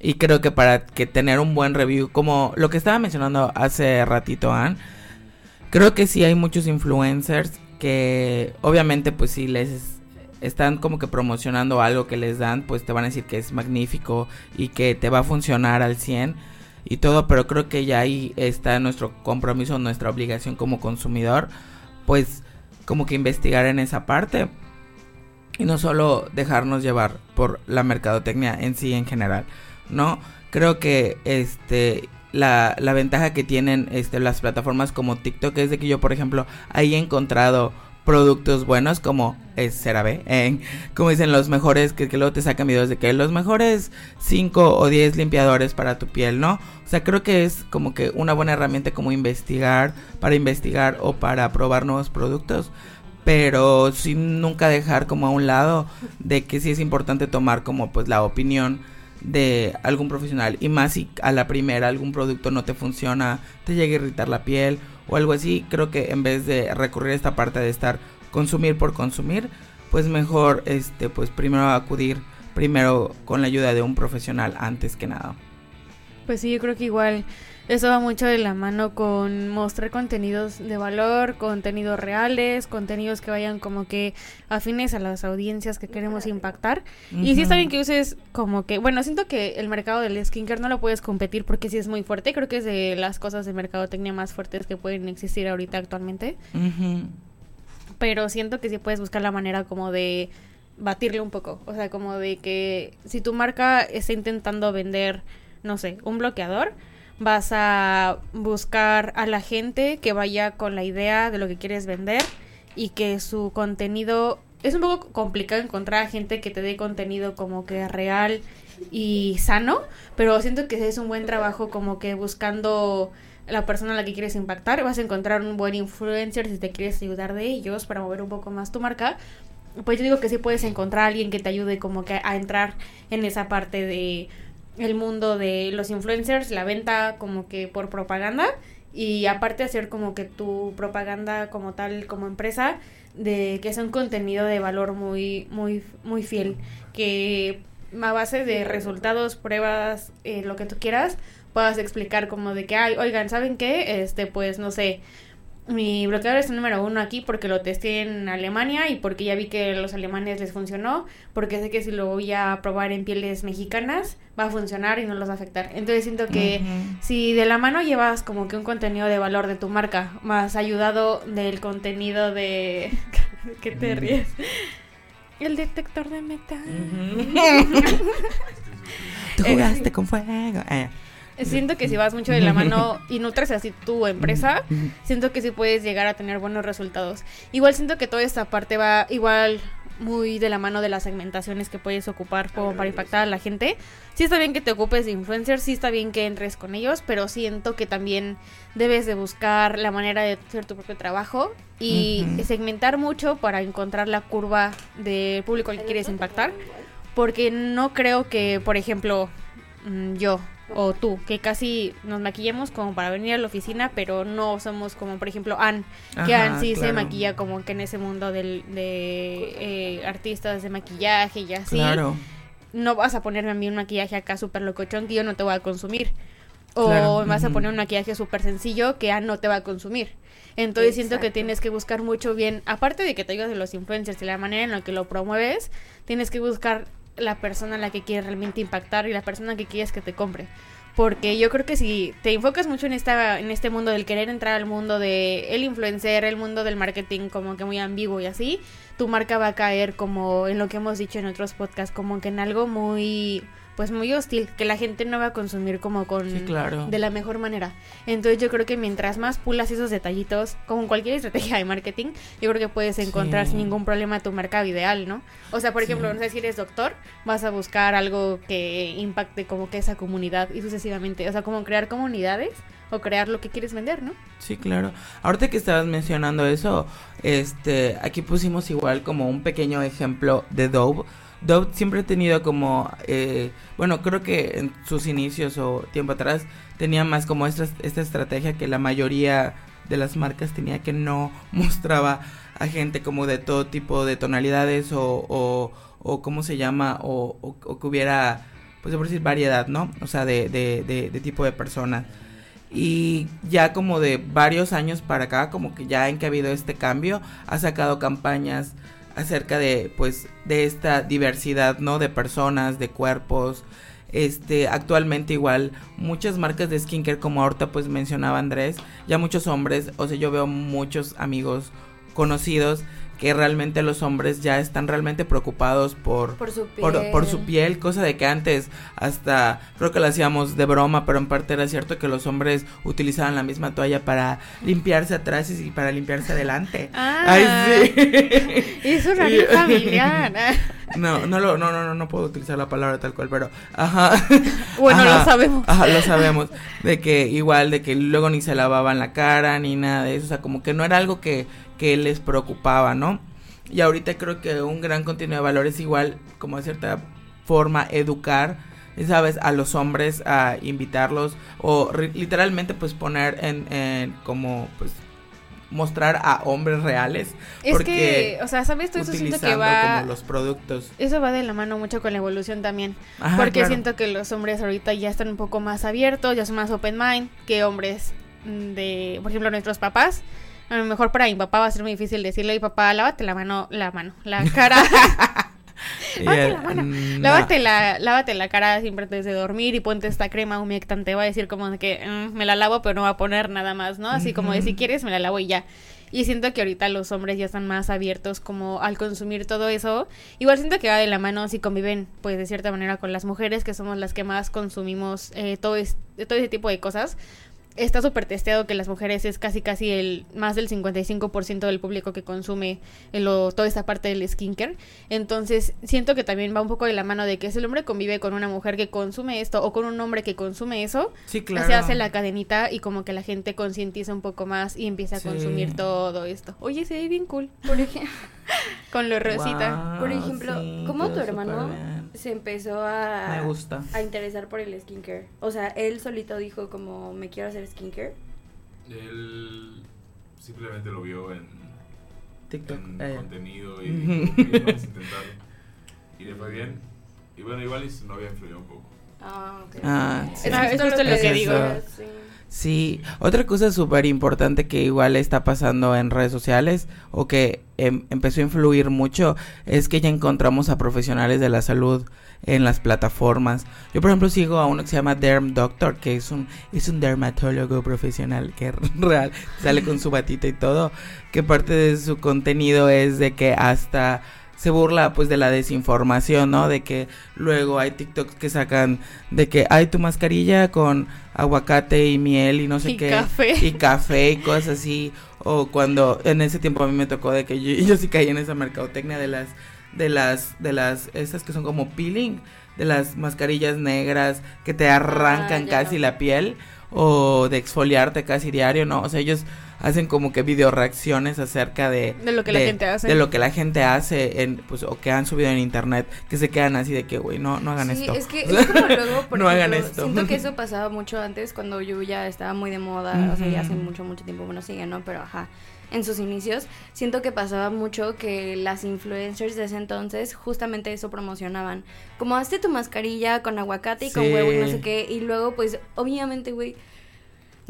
A: y creo que para que tener un buen review, como lo que estaba mencionando hace ratito, Ann, creo que sí hay muchos influencers que obviamente pues si les están como que promocionando algo que les dan, pues te van a decir que es magnífico y que te va a funcionar al 100 y todo, pero creo que ya ahí está nuestro compromiso, nuestra obligación como consumidor, pues como que investigar en esa parte y no solo dejarnos llevar por la mercadotecnia en sí en general, ¿no? Creo que este la, la ventaja que tienen este, las plataformas como TikTok es de que yo, por ejemplo, ahí he encontrado productos buenos como es CeraVe, eh, como dicen los mejores, que, que, luego te sacan videos de que los mejores 5 o 10 limpiadores para tu piel, ¿no? O sea, creo que es como que una buena herramienta como investigar, para investigar o para probar nuevos productos pero sin nunca dejar como a un lado de que sí es importante tomar como pues la opinión de algún profesional y más si a la primera algún producto no te funciona, te llega a irritar la piel o algo así, creo que en vez de recurrir a esta parte de estar consumir por consumir, pues mejor este pues primero acudir primero con la ayuda de un profesional antes que nada.
C: Pues sí, yo creo que igual eso va mucho de la mano con mostrar contenidos de valor, contenidos reales, contenidos que vayan como que afines a las audiencias que queremos impactar. Y sí está bien que uses como que, bueno, siento que el mercado del skincare no lo puedes competir porque sí es muy fuerte. Creo que es de las cosas de mercadotecnia más fuertes que pueden existir ahorita actualmente. Pero siento que sí puedes buscar la manera como de batirle un poco. O sea, como de que si tu marca está intentando vender, no sé, un bloqueador vas a buscar a la gente que vaya con la idea de lo que quieres vender y que su contenido es un poco complicado encontrar a gente que te dé contenido como que real y sano, pero siento que es un buen trabajo como que buscando la persona a la que quieres impactar, vas a encontrar un buen influencer si te quieres ayudar de ellos para mover un poco más tu marca. Pues yo digo que sí puedes encontrar a alguien que te ayude como que a entrar en esa parte de el mundo de los influencers, la venta como que por propaganda y aparte hacer como que tu propaganda como tal, como empresa, de que sea un contenido de valor muy, muy, muy fiel, que a base de resultados, pruebas, eh, lo que tú quieras, puedas explicar como de que, ay, oigan, ¿saben qué? Este, pues, no sé, mi bloqueador es el número uno aquí porque lo testé en Alemania y porque ya vi que a los alemanes les funcionó, porque sé que si lo voy a probar en pieles mexicanas va a funcionar y no los va a afectar. Entonces siento que si de la mano llevas como que un contenido de valor de tu marca, más ayudado del contenido de... ¿Qué te ríes? El detector de metal.
A: Tú jugaste con fuego. Eh.
C: Siento que si vas mucho de la mano y nutres así tu empresa, siento que sí puedes llegar a tener buenos resultados. Igual siento que toda esta parte va igual muy de la mano de las segmentaciones que puedes ocupar como para impactar a la gente. Sí está bien que te ocupes de influencers, sí está bien que entres con ellos, pero siento que también debes de buscar la manera de hacer tu propio trabajo y segmentar mucho para encontrar la curva de público al que quieres impactar. Porque no creo que, por ejemplo, mm, yo o tú, que casi nos maquillemos como para venir a la oficina, pero no somos como, por ejemplo, Anne, que Anne sí se maquilla como que en ese mundo del, de eh, artistas de maquillaje y así. Claro. No vas a ponerme a mí un maquillaje acá súper locochón que yo no te voy a consumir. O me vas a poner un maquillaje súper sencillo que Anne no te va a consumir. Entonces siento que tienes que buscar mucho bien, aparte de que te ayudas de los influencers y la manera en la que lo promueves, tienes que buscar la persona a la que quieres realmente impactar y la persona que quieres que te compre. Porque yo creo que si te enfocas mucho en esta en este mundo del querer entrar al mundo de el influencer, el mundo del marketing como que muy ambiguo y así, tu marca va a caer como en lo que hemos dicho en otros podcasts, como que en algo muy pues muy hostil, que la gente no va a consumir como con de la mejor manera. Entonces yo creo que mientras más pulas esos detallitos, como cualquier estrategia de marketing, yo creo que puedes encontrar sin ningún problema tu mercado ideal, ¿no? O sea, por ejemplo, no sé si eres doctor, vas a buscar algo que impacte como que esa comunidad y sucesivamente, o sea, como crear comunidades o crear lo que quieres vender, ¿no?
A: Sí, claro. Ahorita que estabas mencionando eso, este, aquí pusimos igual como un pequeño ejemplo de Dove Dove siempre ha tenido como, eh, bueno, creo que en sus inicios o tiempo atrás tenía más como esta, esta estrategia que la mayoría de las marcas tenía que no mostraba a gente como de todo tipo de tonalidades o, o, cómo se llama, o, o, que hubiera, pues por decir, variedad, ¿no? O sea, de, de tipo de personas. Y ya como de varios años para acá, como que ya en que ha habido este cambio, ha sacado campañas acerca de pues de esta diversidad, ¿no? De personas, de cuerpos. Este, actualmente igual muchas marcas de skincare como ahorita pues mencionaba Andrés, ya muchos hombres, o sea, yo veo muchos amigos conocidos que realmente los hombres ya están realmente preocupados por,
B: por, su, piel.
A: Por, su piel, cosa de que antes hasta creo que lo hacíamos de broma, pero en parte era cierto que los hombres utilizaban la misma toalla para limpiarse atrás y para limpiarse adelante.
C: Ah, Ay, sí. Es un familiar.
A: No, no, lo, no, no, no, puedo utilizar la palabra tal cual, pero ajá.
C: Bueno, lo sabemos.
A: Ajá, lo sabemos. De que igual, de que luego ni se lavaban la cara ni nada de eso. O sea, como que no era algo que, que les preocupaba, ¿no? Y ahorita creo que un gran contenido de valores igual, como de cierta forma, educar, ¿sabes? A los hombres, a invitarlos, o literalmente pues poner en, en como pues mostrar a hombres reales.
C: Es que, o sea, ¿sabes? Todo eso siento que va...
A: como los productos.
C: Eso va de la mano mucho con la evolución también. porque siento que los hombres ahorita ya están un poco más abiertos, ya son más open mind que hombres de, por ejemplo, nuestros papás. A lo mejor para mi papá va a ser muy difícil decirle, mi papá, lávate la mano, la mano, la cara. lávate la mano. Lávate, la, lávate la cara siempre antes de dormir y ponte esta crema humectante. Va a decir como que mm, me la lavo, pero no va a poner nada más, ¿no? Así como de si quieres, me la lavo y ya. Y siento que ahorita los hombres ya están más abiertos como al consumir todo eso. Igual siento que va de la mano si conviven, pues de cierta manera con las mujeres, que somos las que más consumimos eh, todo, todo ese tipo de cosas está súper testeado que las mujeres es casi casi el más del 55% del público que consume lo, toda esta parte del skincare. Entonces, siento que también va un poco de la mano de que si el hombre convive con una mujer que consume esto o con un hombre que consume eso,
A: sí, claro.
C: se hace la cadenita y como que la gente concientiza un poco más y empieza a consumir todo esto. Oye, se ve bien cool. Por ejemplo, con lo rosita.
B: Por ejemplo, ¿cómo tu hermano se empezó a,
A: me gusta.
B: a interesar por el skincare? O sea, él solito dijo como me quiero hacer skincare.
D: Él simplemente lo vio en
A: TikTok,
D: en eh. contenido y dijo, vamos a intentarlo. Y le fue bien. Y bueno, igual no había influido un poco.
B: Ah, ok.
A: Ah,
C: sí. es, justo lo que digo.
A: Sí. Sí, otra cosa súper importante que igual está pasando en redes sociales o que em, empezó a influir mucho es que ya encontramos a profesionales de la salud en las plataformas. Yo por ejemplo sigo a uno que se llama Derm Doctor, que es un es un dermatólogo profesional que real sale con su batita y todo, que parte de su contenido es de que hasta se burla pues de la desinformación, ¿no? De que luego hay TikToks que sacan de que hay tu mascarilla con aguacate y miel y no sé
C: y
A: qué.
C: Café.
A: Y café y cosas así. O cuando en ese tiempo a mí me tocó de que yo, yo sí caí en esa mercadotecnia de las, de las, de las, esas que son como peeling, de las mascarillas negras que te arrancan ah, casi la piel o de exfoliarte casi diario, ¿no? O sea, ellos hacen como que video reacciones acerca de
C: de lo que la gente hace
A: de lo que la gente hace en pues o que han subido en internet que se quedan así de que güey no no hagan
B: sí,
A: esto
B: es que es como luego por
A: no hagan esto
B: siento que eso pasaba mucho antes cuando yo ya estaba muy de moda o sea ya hace mucho mucho tiempo bueno sigue no pero ajá en sus inicios, siento que pasaba mucho que las influencers de ese entonces justamente eso promocionaban. Como hazte tu mascarilla con aguacate y con huevo y no sé qué. Y luego, pues, obviamente, güey,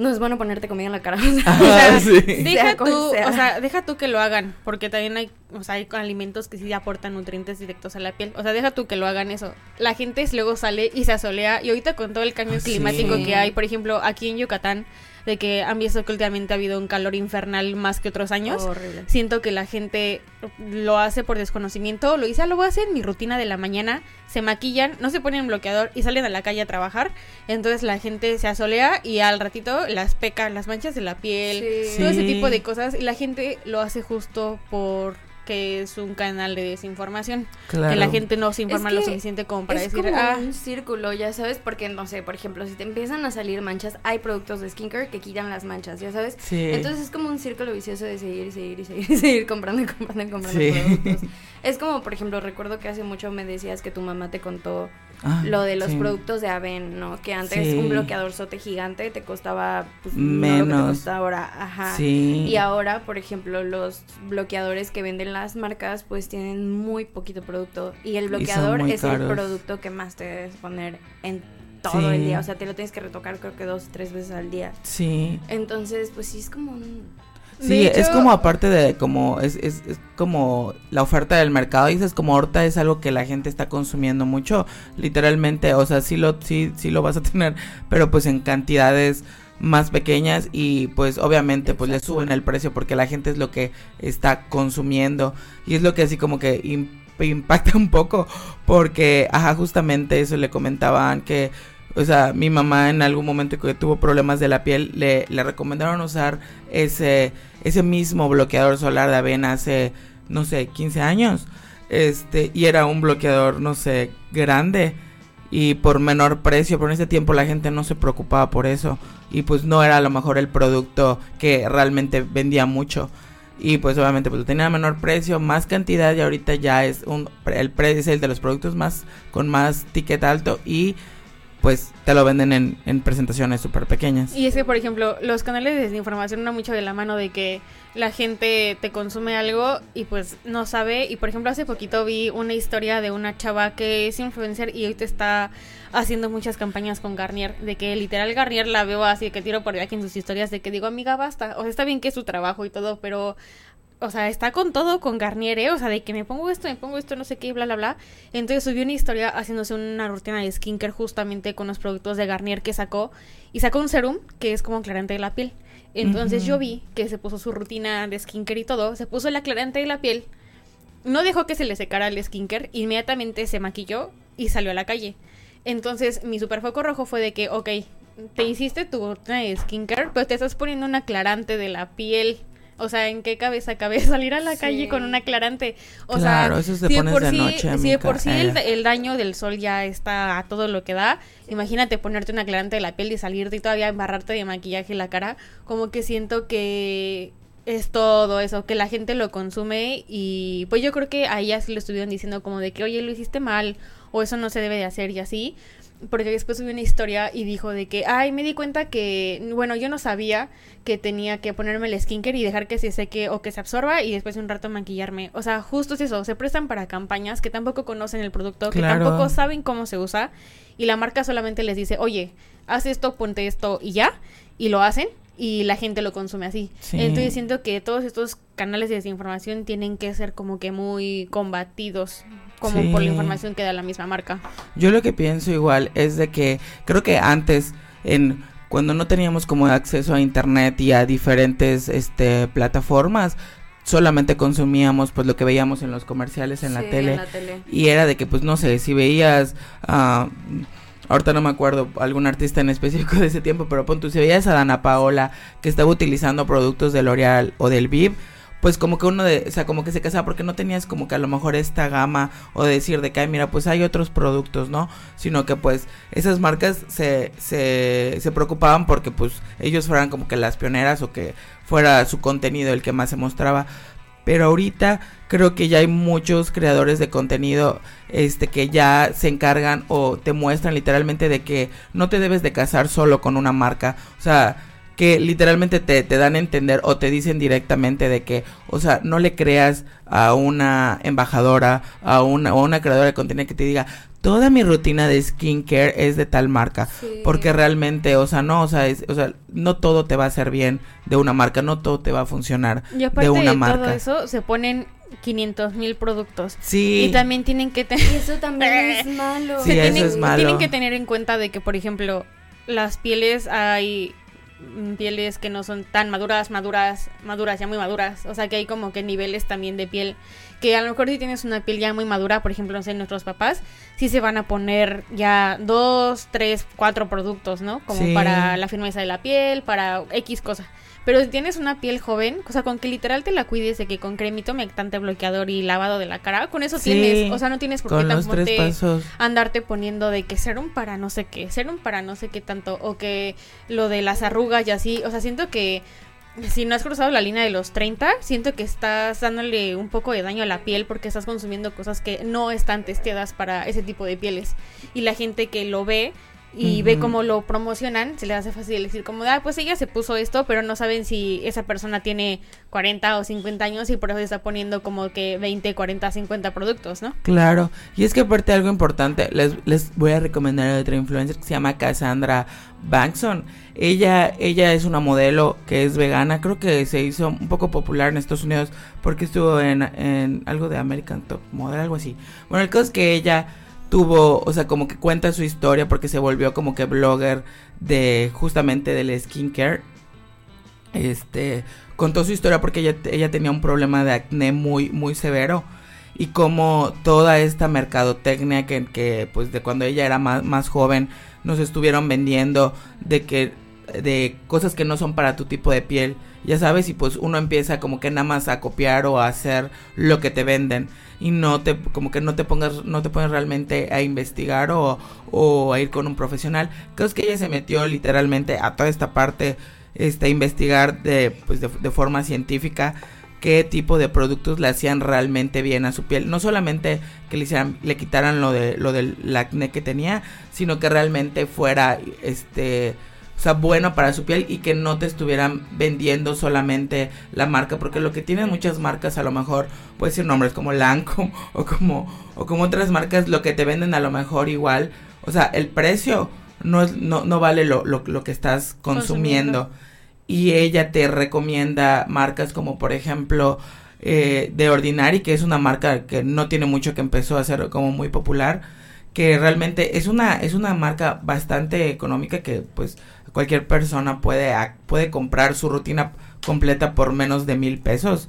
B: no es bueno ponerte comida en la cara.
C: o sea, deja tú, o sea, deja tú que lo hagan, porque también hay, o sea, hay alimentos que sí aportan nutrientes directos a la piel. O sea, deja tú que lo hagan eso. La gente luego sale y se asolea y ahorita con todo el cambio ah, climático que hay, por ejemplo, aquí en Yucatán de que han visto que últimamente ha habido un calor infernal más que otros años. Siento que la gente lo hace por desconocimiento, lo dice, ah, lo voy a hacer en mi rutina de la mañana, se maquillan, no se ponen bloqueador y salen a la calle a trabajar. Entonces la gente se asolea y al ratito las peca, las manchas de la piel, todo ese tipo de cosas y la gente lo hace justo por que es un canal de desinformación. Que la gente no se informa lo suficiente como para
B: es
C: decir.
B: Como ah, un círculo, ya sabes, porque no sé, por ejemplo, si te empiezan a salir manchas, hay productos de skincare que quitan las manchas, ya sabes. Entonces es como un círculo vicioso de seguir y seguir y seguir y seguir comprando y comprando y comprando productos. Es como, por ejemplo, recuerdo que hace mucho me decías que tu mamá te contó Ah, lo de los productos de Aven, ¿no? Que antes un bloqueador sote gigante te costaba pues, menos lo que te cuesta ahora, ajá. Y ahora, por ejemplo, los bloqueadores que venden las marcas pues tienen muy poquito producto y el bloqueador es el producto que más te debes poner en todo el día, o sea, te lo tienes que retocar creo que dos, tres veces al día.
A: Sí.
B: Entonces, pues sí es como un
A: Sí, es como aparte de como es, es, es, como la oferta del mercado, dices como ahorita es algo que la gente está consumiendo mucho, literalmente, o sea, sí lo sí sí lo vas a tener, pero pues en cantidades más pequeñas y pues obviamente pues le suben el precio porque la gente es lo que está consumiendo y es lo que así como que impacta un poco porque ajá justamente eso le comentaban que o sea, mi mamá en algún momento que tuvo problemas de la piel le, le recomendaron usar ese ese mismo bloqueador solar de avena hace no sé, 15 años. Este, y era un bloqueador, no sé, grande y por menor precio, pero en ese tiempo la gente no se preocupaba por eso y pues no era a lo mejor el producto que realmente vendía mucho y pues obviamente pues tenía menor precio, más cantidad y ahorita ya es un el precio es el de los productos más con más ticket alto y pues te lo venden en, en presentaciones súper pequeñas.
C: Y es que, por ejemplo, los canales de desinformación no mucho de la mano de que la gente te consume algo y pues no sabe. Y por ejemplo, hace poquito vi una historia de una chava que es influencer y hoy te está haciendo muchas campañas con Garnier. De que literal Garnier la veo así, que tiro por aquí en sus historias de que digo, amiga, basta. O sea, está bien que es su trabajo y todo, pero o sea, está con todo con Garnier, ¿eh? o sea, de que me pongo esto, me pongo esto, no sé qué, bla, bla, bla. Entonces subió una historia haciéndose una rutina de skincare justamente con los productos de Garnier que sacó. Y sacó un serum que es como aclarante de la piel. Entonces yo vi que se puso su rutina de skincare y todo, se puso el aclarante de la piel. No dejó que se le secara el skincare, inmediatamente se maquilló y salió a la calle. Entonces mi super foco rojo fue de que, ok, te hiciste tu rutina de skincare, pero te estás poniendo un aclarante de la piel o sea, ¿en qué cabeza cabe salir a la calle con un aclarante? O
A: sea, eso se si por
C: sí,
A: noche,
C: si de por sí el, daño del sol ya está a todo lo que da, imagínate ponerte un aclarante de la piel y salirte y todavía embarrarte de maquillaje la cara, como que siento que es todo eso, que la gente lo consume y pues yo creo que a ella sí le estuvieron diciendo como de que, oye, lo hiciste mal o eso no se debe de hacer y así porque después subió una historia y dijo de que, ay, me di cuenta que, bueno, yo no sabía que tenía que ponerme el skincare y dejar que se seque o que se absorba y después de un rato maquillarme. O sea, justo es eso, se prestan para campañas que tampoco conocen el producto, que tampoco saben cómo se usa y la marca solamente les dice, oye, haz esto, ponte esto y ya, y lo hacen y la gente lo consume así. Entonces siento que todos estos canales de desinformación tienen que ser como que muy combatidos como por la información que da la misma marca.
A: Yo lo que pienso igual es de que creo que antes en cuando no teníamos como acceso a internet y a diferentes este plataformas solamente consumíamos pues lo que veíamos en los comerciales en, la, tele, y era de que pues no sé si veías uh, ahorita no me acuerdo algún artista en específico de ese tiempo pero pon tú si veías a Dana Paola que estaba utilizando productos de L'Oreal o del Viv pues como que uno de, o sea, como que se casaba porque no tenías como que a lo mejor esta gama o decir de que, mira, pues hay otros productos, ¿no? Sino que pues esas marcas se, se, se preocupaban porque pues ellos fueran como que las pioneras o que fuera su contenido el que más se mostraba. Pero ahorita creo que ya hay muchos creadores de contenido este que ya se encargan o te muestran literalmente de que no te debes de casar solo con una marca. O sea, que literalmente te, te, dan a entender o te dicen directamente de que, o sea, no le creas a una embajadora, a una, o una creadora de contenido que te diga, toda mi rutina de skincare es de tal marca, porque realmente, o sea, no, o sea, o sea, no todo te va a hacer bien de una marca, no todo te va a funcionar de una marca.
C: todo eso se ponen 500 mil productos. Sí. Y también tienen que tener...
B: eso también es malo.
A: Sí, eso es malo.
C: Tienen que tener en cuenta de que, por ejemplo, las pieles hay pieles que no son tan maduras, maduras, maduras, ya muy maduras. O sea que hay como que niveles también de piel que a lo mejor si tienes una piel ya muy madura, por ejemplo, no sé, nuestros papás, sí se van a poner ya dos, tres, cuatro productos, ¿no? Como para la firmeza de la piel, para X cosa. Pero si tienes una piel joven, o sea, con que literal te la cuides de que con cremito humectante, bloqueador y lavado de la cara, con eso tienes, o sea, no tienes por qué tampoco andarte poniendo de que serum para no sé qué, serum para no sé qué tanto, o que lo de las arrugas y así, o sea, siento que si no has cruzado la línea de los 30, siento que estás dándole un poco de daño a la piel porque estás consumiendo cosas que no están testeadas para ese tipo de pieles. Y la gente que lo ve y ve cómo lo promocionan, se le hace fácil decir como, ah, pues ella se puso esto, pero no saben si esa persona tiene 40 o 50 años y por eso está poniendo como que 20, 40, 50 productos, ¿no?
A: Claro, y es que aparte algo importante, les, les voy a recomendar a otra influencer que se llama Cassandra Bankson. Ella, ella es una modelo que es vegana, creo que se hizo un poco popular en Estados Unidos porque estuvo en, en algo de American Top Model, algo así. Bueno, el caso es que ella tuvo, o sea, como que cuenta su historia porque se volvió como que blogger de justamente del skincare. Este, contó su historia porque ella, tenía un problema de acné muy, muy severo y como toda esta mercadotecnia que, que pues de cuando ella era más, más joven nos estuvieron vendiendo de que de cosas que no son para tu tipo de piel, ya sabes, y pues uno empieza como que nada más a copiar o a hacer lo que te venden y no te como que no te pongas no te pones realmente a investigar o, o a ir con un profesional. Creo que ella se metió literalmente a toda esta parte este investigar de pues de, forma científica qué tipo de productos le hacían realmente bien a su piel. No solamente que le hicieran, le quitaran lo de lo del acné que tenía, sino que realmente fuera este o sea, bueno para su piel y que no te estuvieran vendiendo solamente la marca, porque lo que tienen muchas marcas a lo mejor puede ser nombres como Lancome o como o como otras marcas lo que te venden a lo mejor igual, o sea, el precio no es, no, no vale lo, lo, lo que estás consumiendo. Y ella te recomienda marcas como por ejemplo eh, de Ordinary, que es una marca que no tiene mucho que empezó a ser como muy popular, que realmente es una, es una marca bastante económica que pues cualquier persona puede, puede comprar su rutina completa por menos de mil pesos.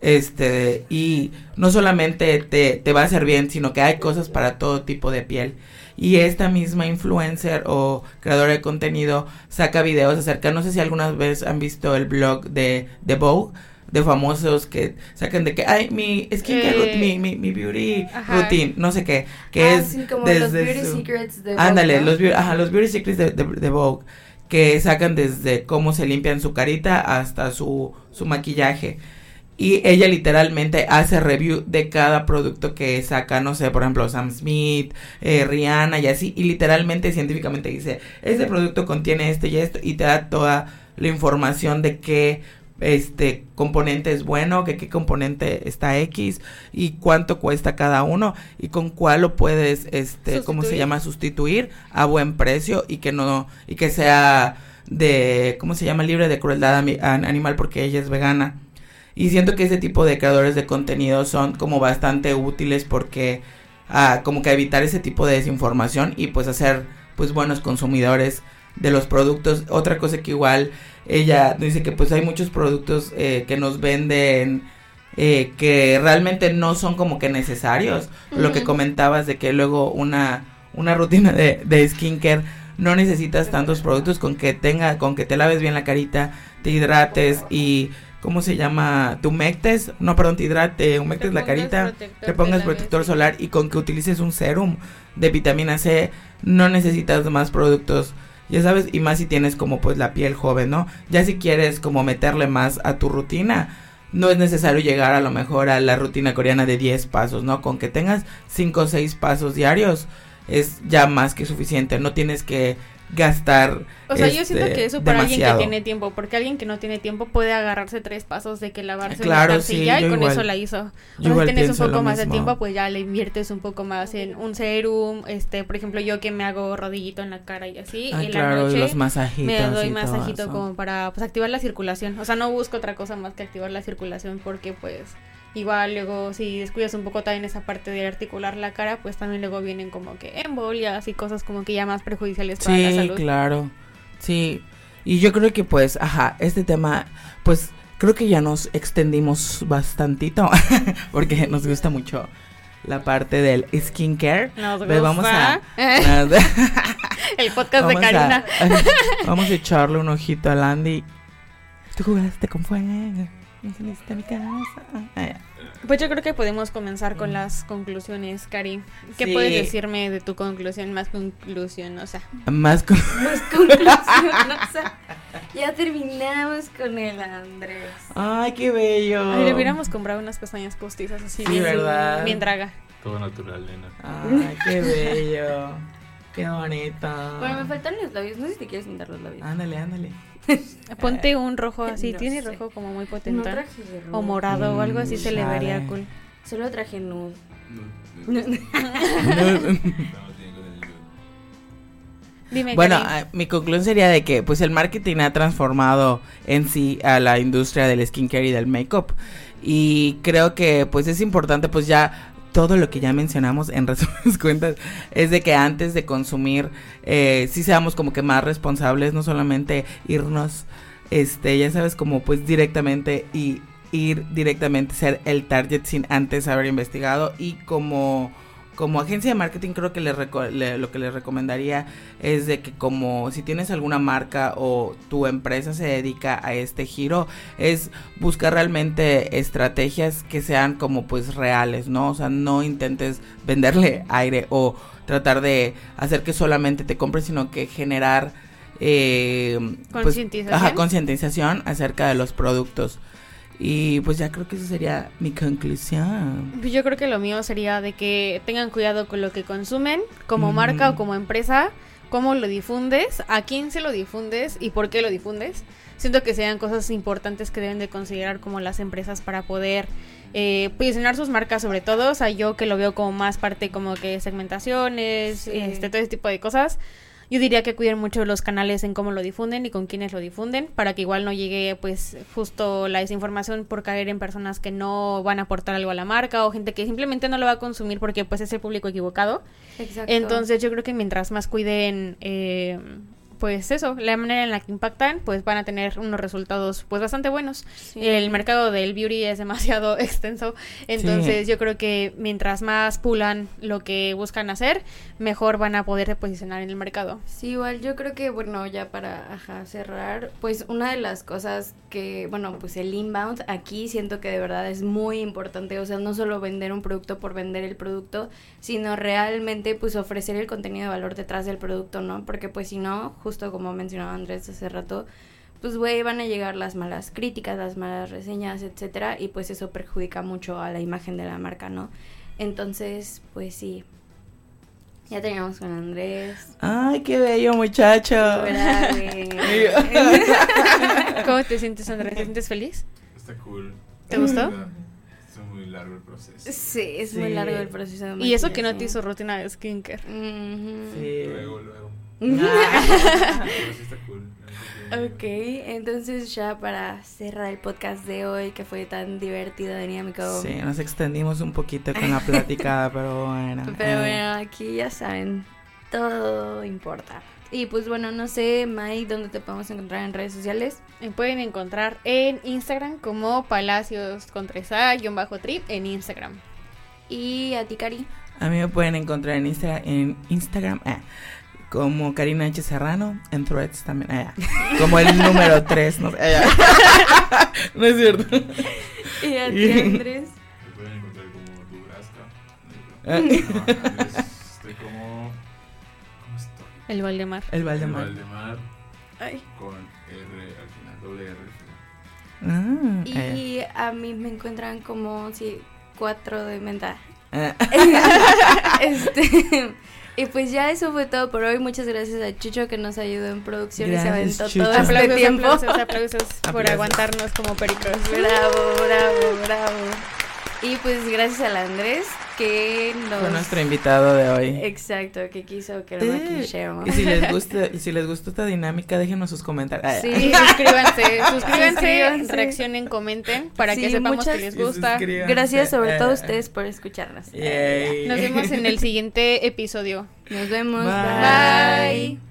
A: Este, y no solamente te, te va a hacer bien, sino que hay cosas para todo tipo de piel. Y esta misma influencer o creadora de contenido saca videos acerca, no sé si alguna vez han visto el blog de, de Vogue, de famosos que sacan de que, ay, mi skincare, mi, mi, mi, beauty routine, no sé qué, que ah, es como desde los beauty secrets de Vogue. Ándale, los, ajá, los beauty secrets de, de, de Vogue que sacan desde cómo se limpian su carita hasta su, su maquillaje. Y ella literalmente hace review de cada producto que saca, no sé, por ejemplo, Sam Smith, eh, Rihanna y así. Y literalmente científicamente dice, este producto contiene esto y esto y te da toda la información de qué este componente es bueno, que qué componente está X y cuánto cuesta cada uno y con cuál lo puedes este cómo se llama sustituir a buen precio y que no y que sea de cómo se llama libre de crueldad animal porque ella es vegana. Y siento que ese tipo de creadores de contenido son como bastante útiles porque ah, como que evitar ese tipo de desinformación y pues hacer pues buenos consumidores de los productos. Otra cosa que igual ella dice que pues hay muchos productos eh, que nos venden eh, que realmente no son como que necesarios. Lo que comentabas de que luego una, una rutina de, de skincare no necesitas tantos productos con que tenga, con que te laves bien la carita, te hidrates y ¿cómo se llama? Te humectes, no, perdón, te hidrate, humectes la carita, te pongas protector solar y con que utilices un serum de vitamina C, no necesitas más productos ya sabes, y más si tienes como pues la piel joven, ¿no? Ya si quieres como meterle más a tu rutina, no es necesario llegar a lo mejor a la rutina coreana de 10 pasos, ¿no? Con que tengas 5 o 6 pasos diarios es ya más que suficiente, no tienes que gastar.
C: O sea, yo siento este, que eso para alguien que tiene tiempo, porque alguien que no tiene tiempo puede agarrarse tres pasos de que lavarse
A: claro, la sí,
C: y con eso la hizo. O sea, si tienes un poco más de tiempo, pues ya le inviertes un poco más en un serum, este, por ejemplo, yo que me hago rodillito en la cara y así,
A: ah,
C: en
A: la noche los
C: me doy masajito como para pues activar la circulación. O sea, no busco otra cosa más que activar la circulación porque pues Igual luego si descuidas un poco también esa parte de articular la cara, pues también luego vienen como que embolias y cosas como que ya más perjudiciales para la salud.
A: Sí, claro. Sí. Y yo creo que pues, ajá, este tema, pues creo que ya nos extendimos bastantito porque nos gusta mucho la parte del skincare.
C: Nos gusta. Vamos a, el podcast de Karina.
A: vamos a echarle un ojito a Landy. Tú jugaste con fuego mi
C: casa. Pues yo creo que podemos comenzar con las conclusiones, Cari. ¿Qué puedes decirme de tu conclusión? Más conclusión, o sea.
A: Más, con...
B: más sea. Ya terminamos con el Andrés.
A: Ay, qué bello.
C: Ay, le hubiéramos comprado unas pestañas postizas así.
A: Sí, ¿verdad?
C: Bien draga.
D: Todo natural, nena.
A: Ay, qué bello. qué bonito.
B: Bueno, me faltan los labios. No sé si te quieres pintar los labios.
A: Ándale, ándale.
C: Ponte un rojo así, tiene rojo como muy potente. o morado o algo así se le vería cool.
B: Solo traje nude.
A: Dime, bueno, ah, mi conclusión sería de que pues el marketing ha transformado en sí a la industria del skincare y del makeup y creo que pues es importante pues ya todo lo que ya mencionamos en resumen cuentas es de que antes de consumir eh, sí seamos como que más responsables, no solamente irnos, este, ya sabes, como pues directamente y ir directamente, ser el target sin antes haber investigado y como como agencia de marketing creo que le, lo que les recomendaría es de que como si tienes alguna marca o tu empresa se dedica a este giro es buscar realmente estrategias que sean como pues reales, ¿no? O sea, no intentes venderle aire o tratar de hacer que solamente te compres, sino que generar eh, pues, concientización acerca de los productos. Y pues ya creo que esa sería mi conclusión.
C: Pues yo creo que lo mío sería de que tengan cuidado con lo que consumen, como marca o como empresa, cómo lo difundes, a quién se lo difundes y por qué lo difundes. Siento que sean cosas importantes que deben de considerar como las empresas para poder eh, posicionar sus marcas sobre todo. O sea, yo que lo veo como más parte como que segmentaciones, este, todo ese tipo de cosas yo diría que cuiden mucho los canales en cómo lo difunden y con quiénes lo difunden, para que igual no llegue pues justo la desinformación por caer en personas que no van a aportar algo a la marca o gente que simplemente no lo va a consumir porque pues es el público equivocado. Exacto. Entonces yo creo que mientras más cuiden eh, pues eso, la manera en la que impactan, pues van a tener unos resultados pues bastante buenos. El mercado del beauty es demasiado extenso, entonces yo creo que mientras más pulan lo que buscan hacer, mejor van a poder posicionar en el mercado.
B: Sí, igual yo creo que bueno, ya para cerrar, pues una de las cosas que, bueno, pues el inbound aquí siento que de verdad es muy importante, o sea, no solo vender un producto por vender el producto, sino realmente pues ofrecer el contenido de valor detrás del producto, ¿no? Porque pues si no, justo como mencionaba Andrés hace rato, pues güey, van a llegar las malas críticas, las malas reseñas, etcétera, y pues eso perjudica mucho a la imagen de la marca, ¿no? Entonces, pues sí. Ya teníamos con Andrés.
A: Ay, qué bello muchacho.
C: ¿Cómo te sientes, Andrés? ¿Te sientes feliz?
D: Está cool.
C: ¿Te gustó?
D: Es muy largo el proceso.
B: Sí, es muy largo el proceso.
C: y eso que no te hizo rutina de skincare.
D: Sí. Luego, luego.
B: Ok, entonces ya para cerrar el podcast de hoy, que fue tan divertido, dinámico.
A: Sí, nos extendimos un poquito con la plática, pero bueno.
B: Pero eh. bueno, aquí ya saben, todo importa. Y pues bueno, no sé, Mai, ¿dónde te podemos encontrar en redes sociales?
C: Me pueden encontrar en Instagram como Palacios con 3A-trip en Instagram.
B: ¿Y a ti, Cari?
A: A mí me pueden encontrar en, Insta en Instagram. Eh, como Karina H. Serrano, en Threads también, allá. como el número 3, no, no es cierto.
B: ¿Y a ti, Andrés?
D: Me pueden encontrar como Dubrasca. Ah. estoy como... ¿Cómo estoy?
C: El Valdemar.
A: El Valdemar.
D: El Valdemar. Ay. Con R al final, doble R al
B: final. Ah, y a mí me encuentran como, sí, 4 de menta. Ah. este... Y pues ya eso fue todo por hoy. Muchas gracias a Chucho que nos ayudó en producción y se aventó todo este tiempo.
C: Aplausos, aplausos, por aguantarnos como pericos.
B: Bravo, bravo, bravo. Y pues gracias al Andrés que nos...
A: Fue nuestro invitado de hoy.
B: Exacto, que quiso que lo eh,
A: Y si les gusta, y si les gustó esta dinámica, déjenos sus comentarios.
C: Sí, suscríbanse, suscríbanse, reaccionen, comenten para que sepamos que les gusta.
B: Gracias sobre todo a ustedes por escucharnos.
C: Nos vemos en el siguiente episodio.
B: Nos vemos. Bye.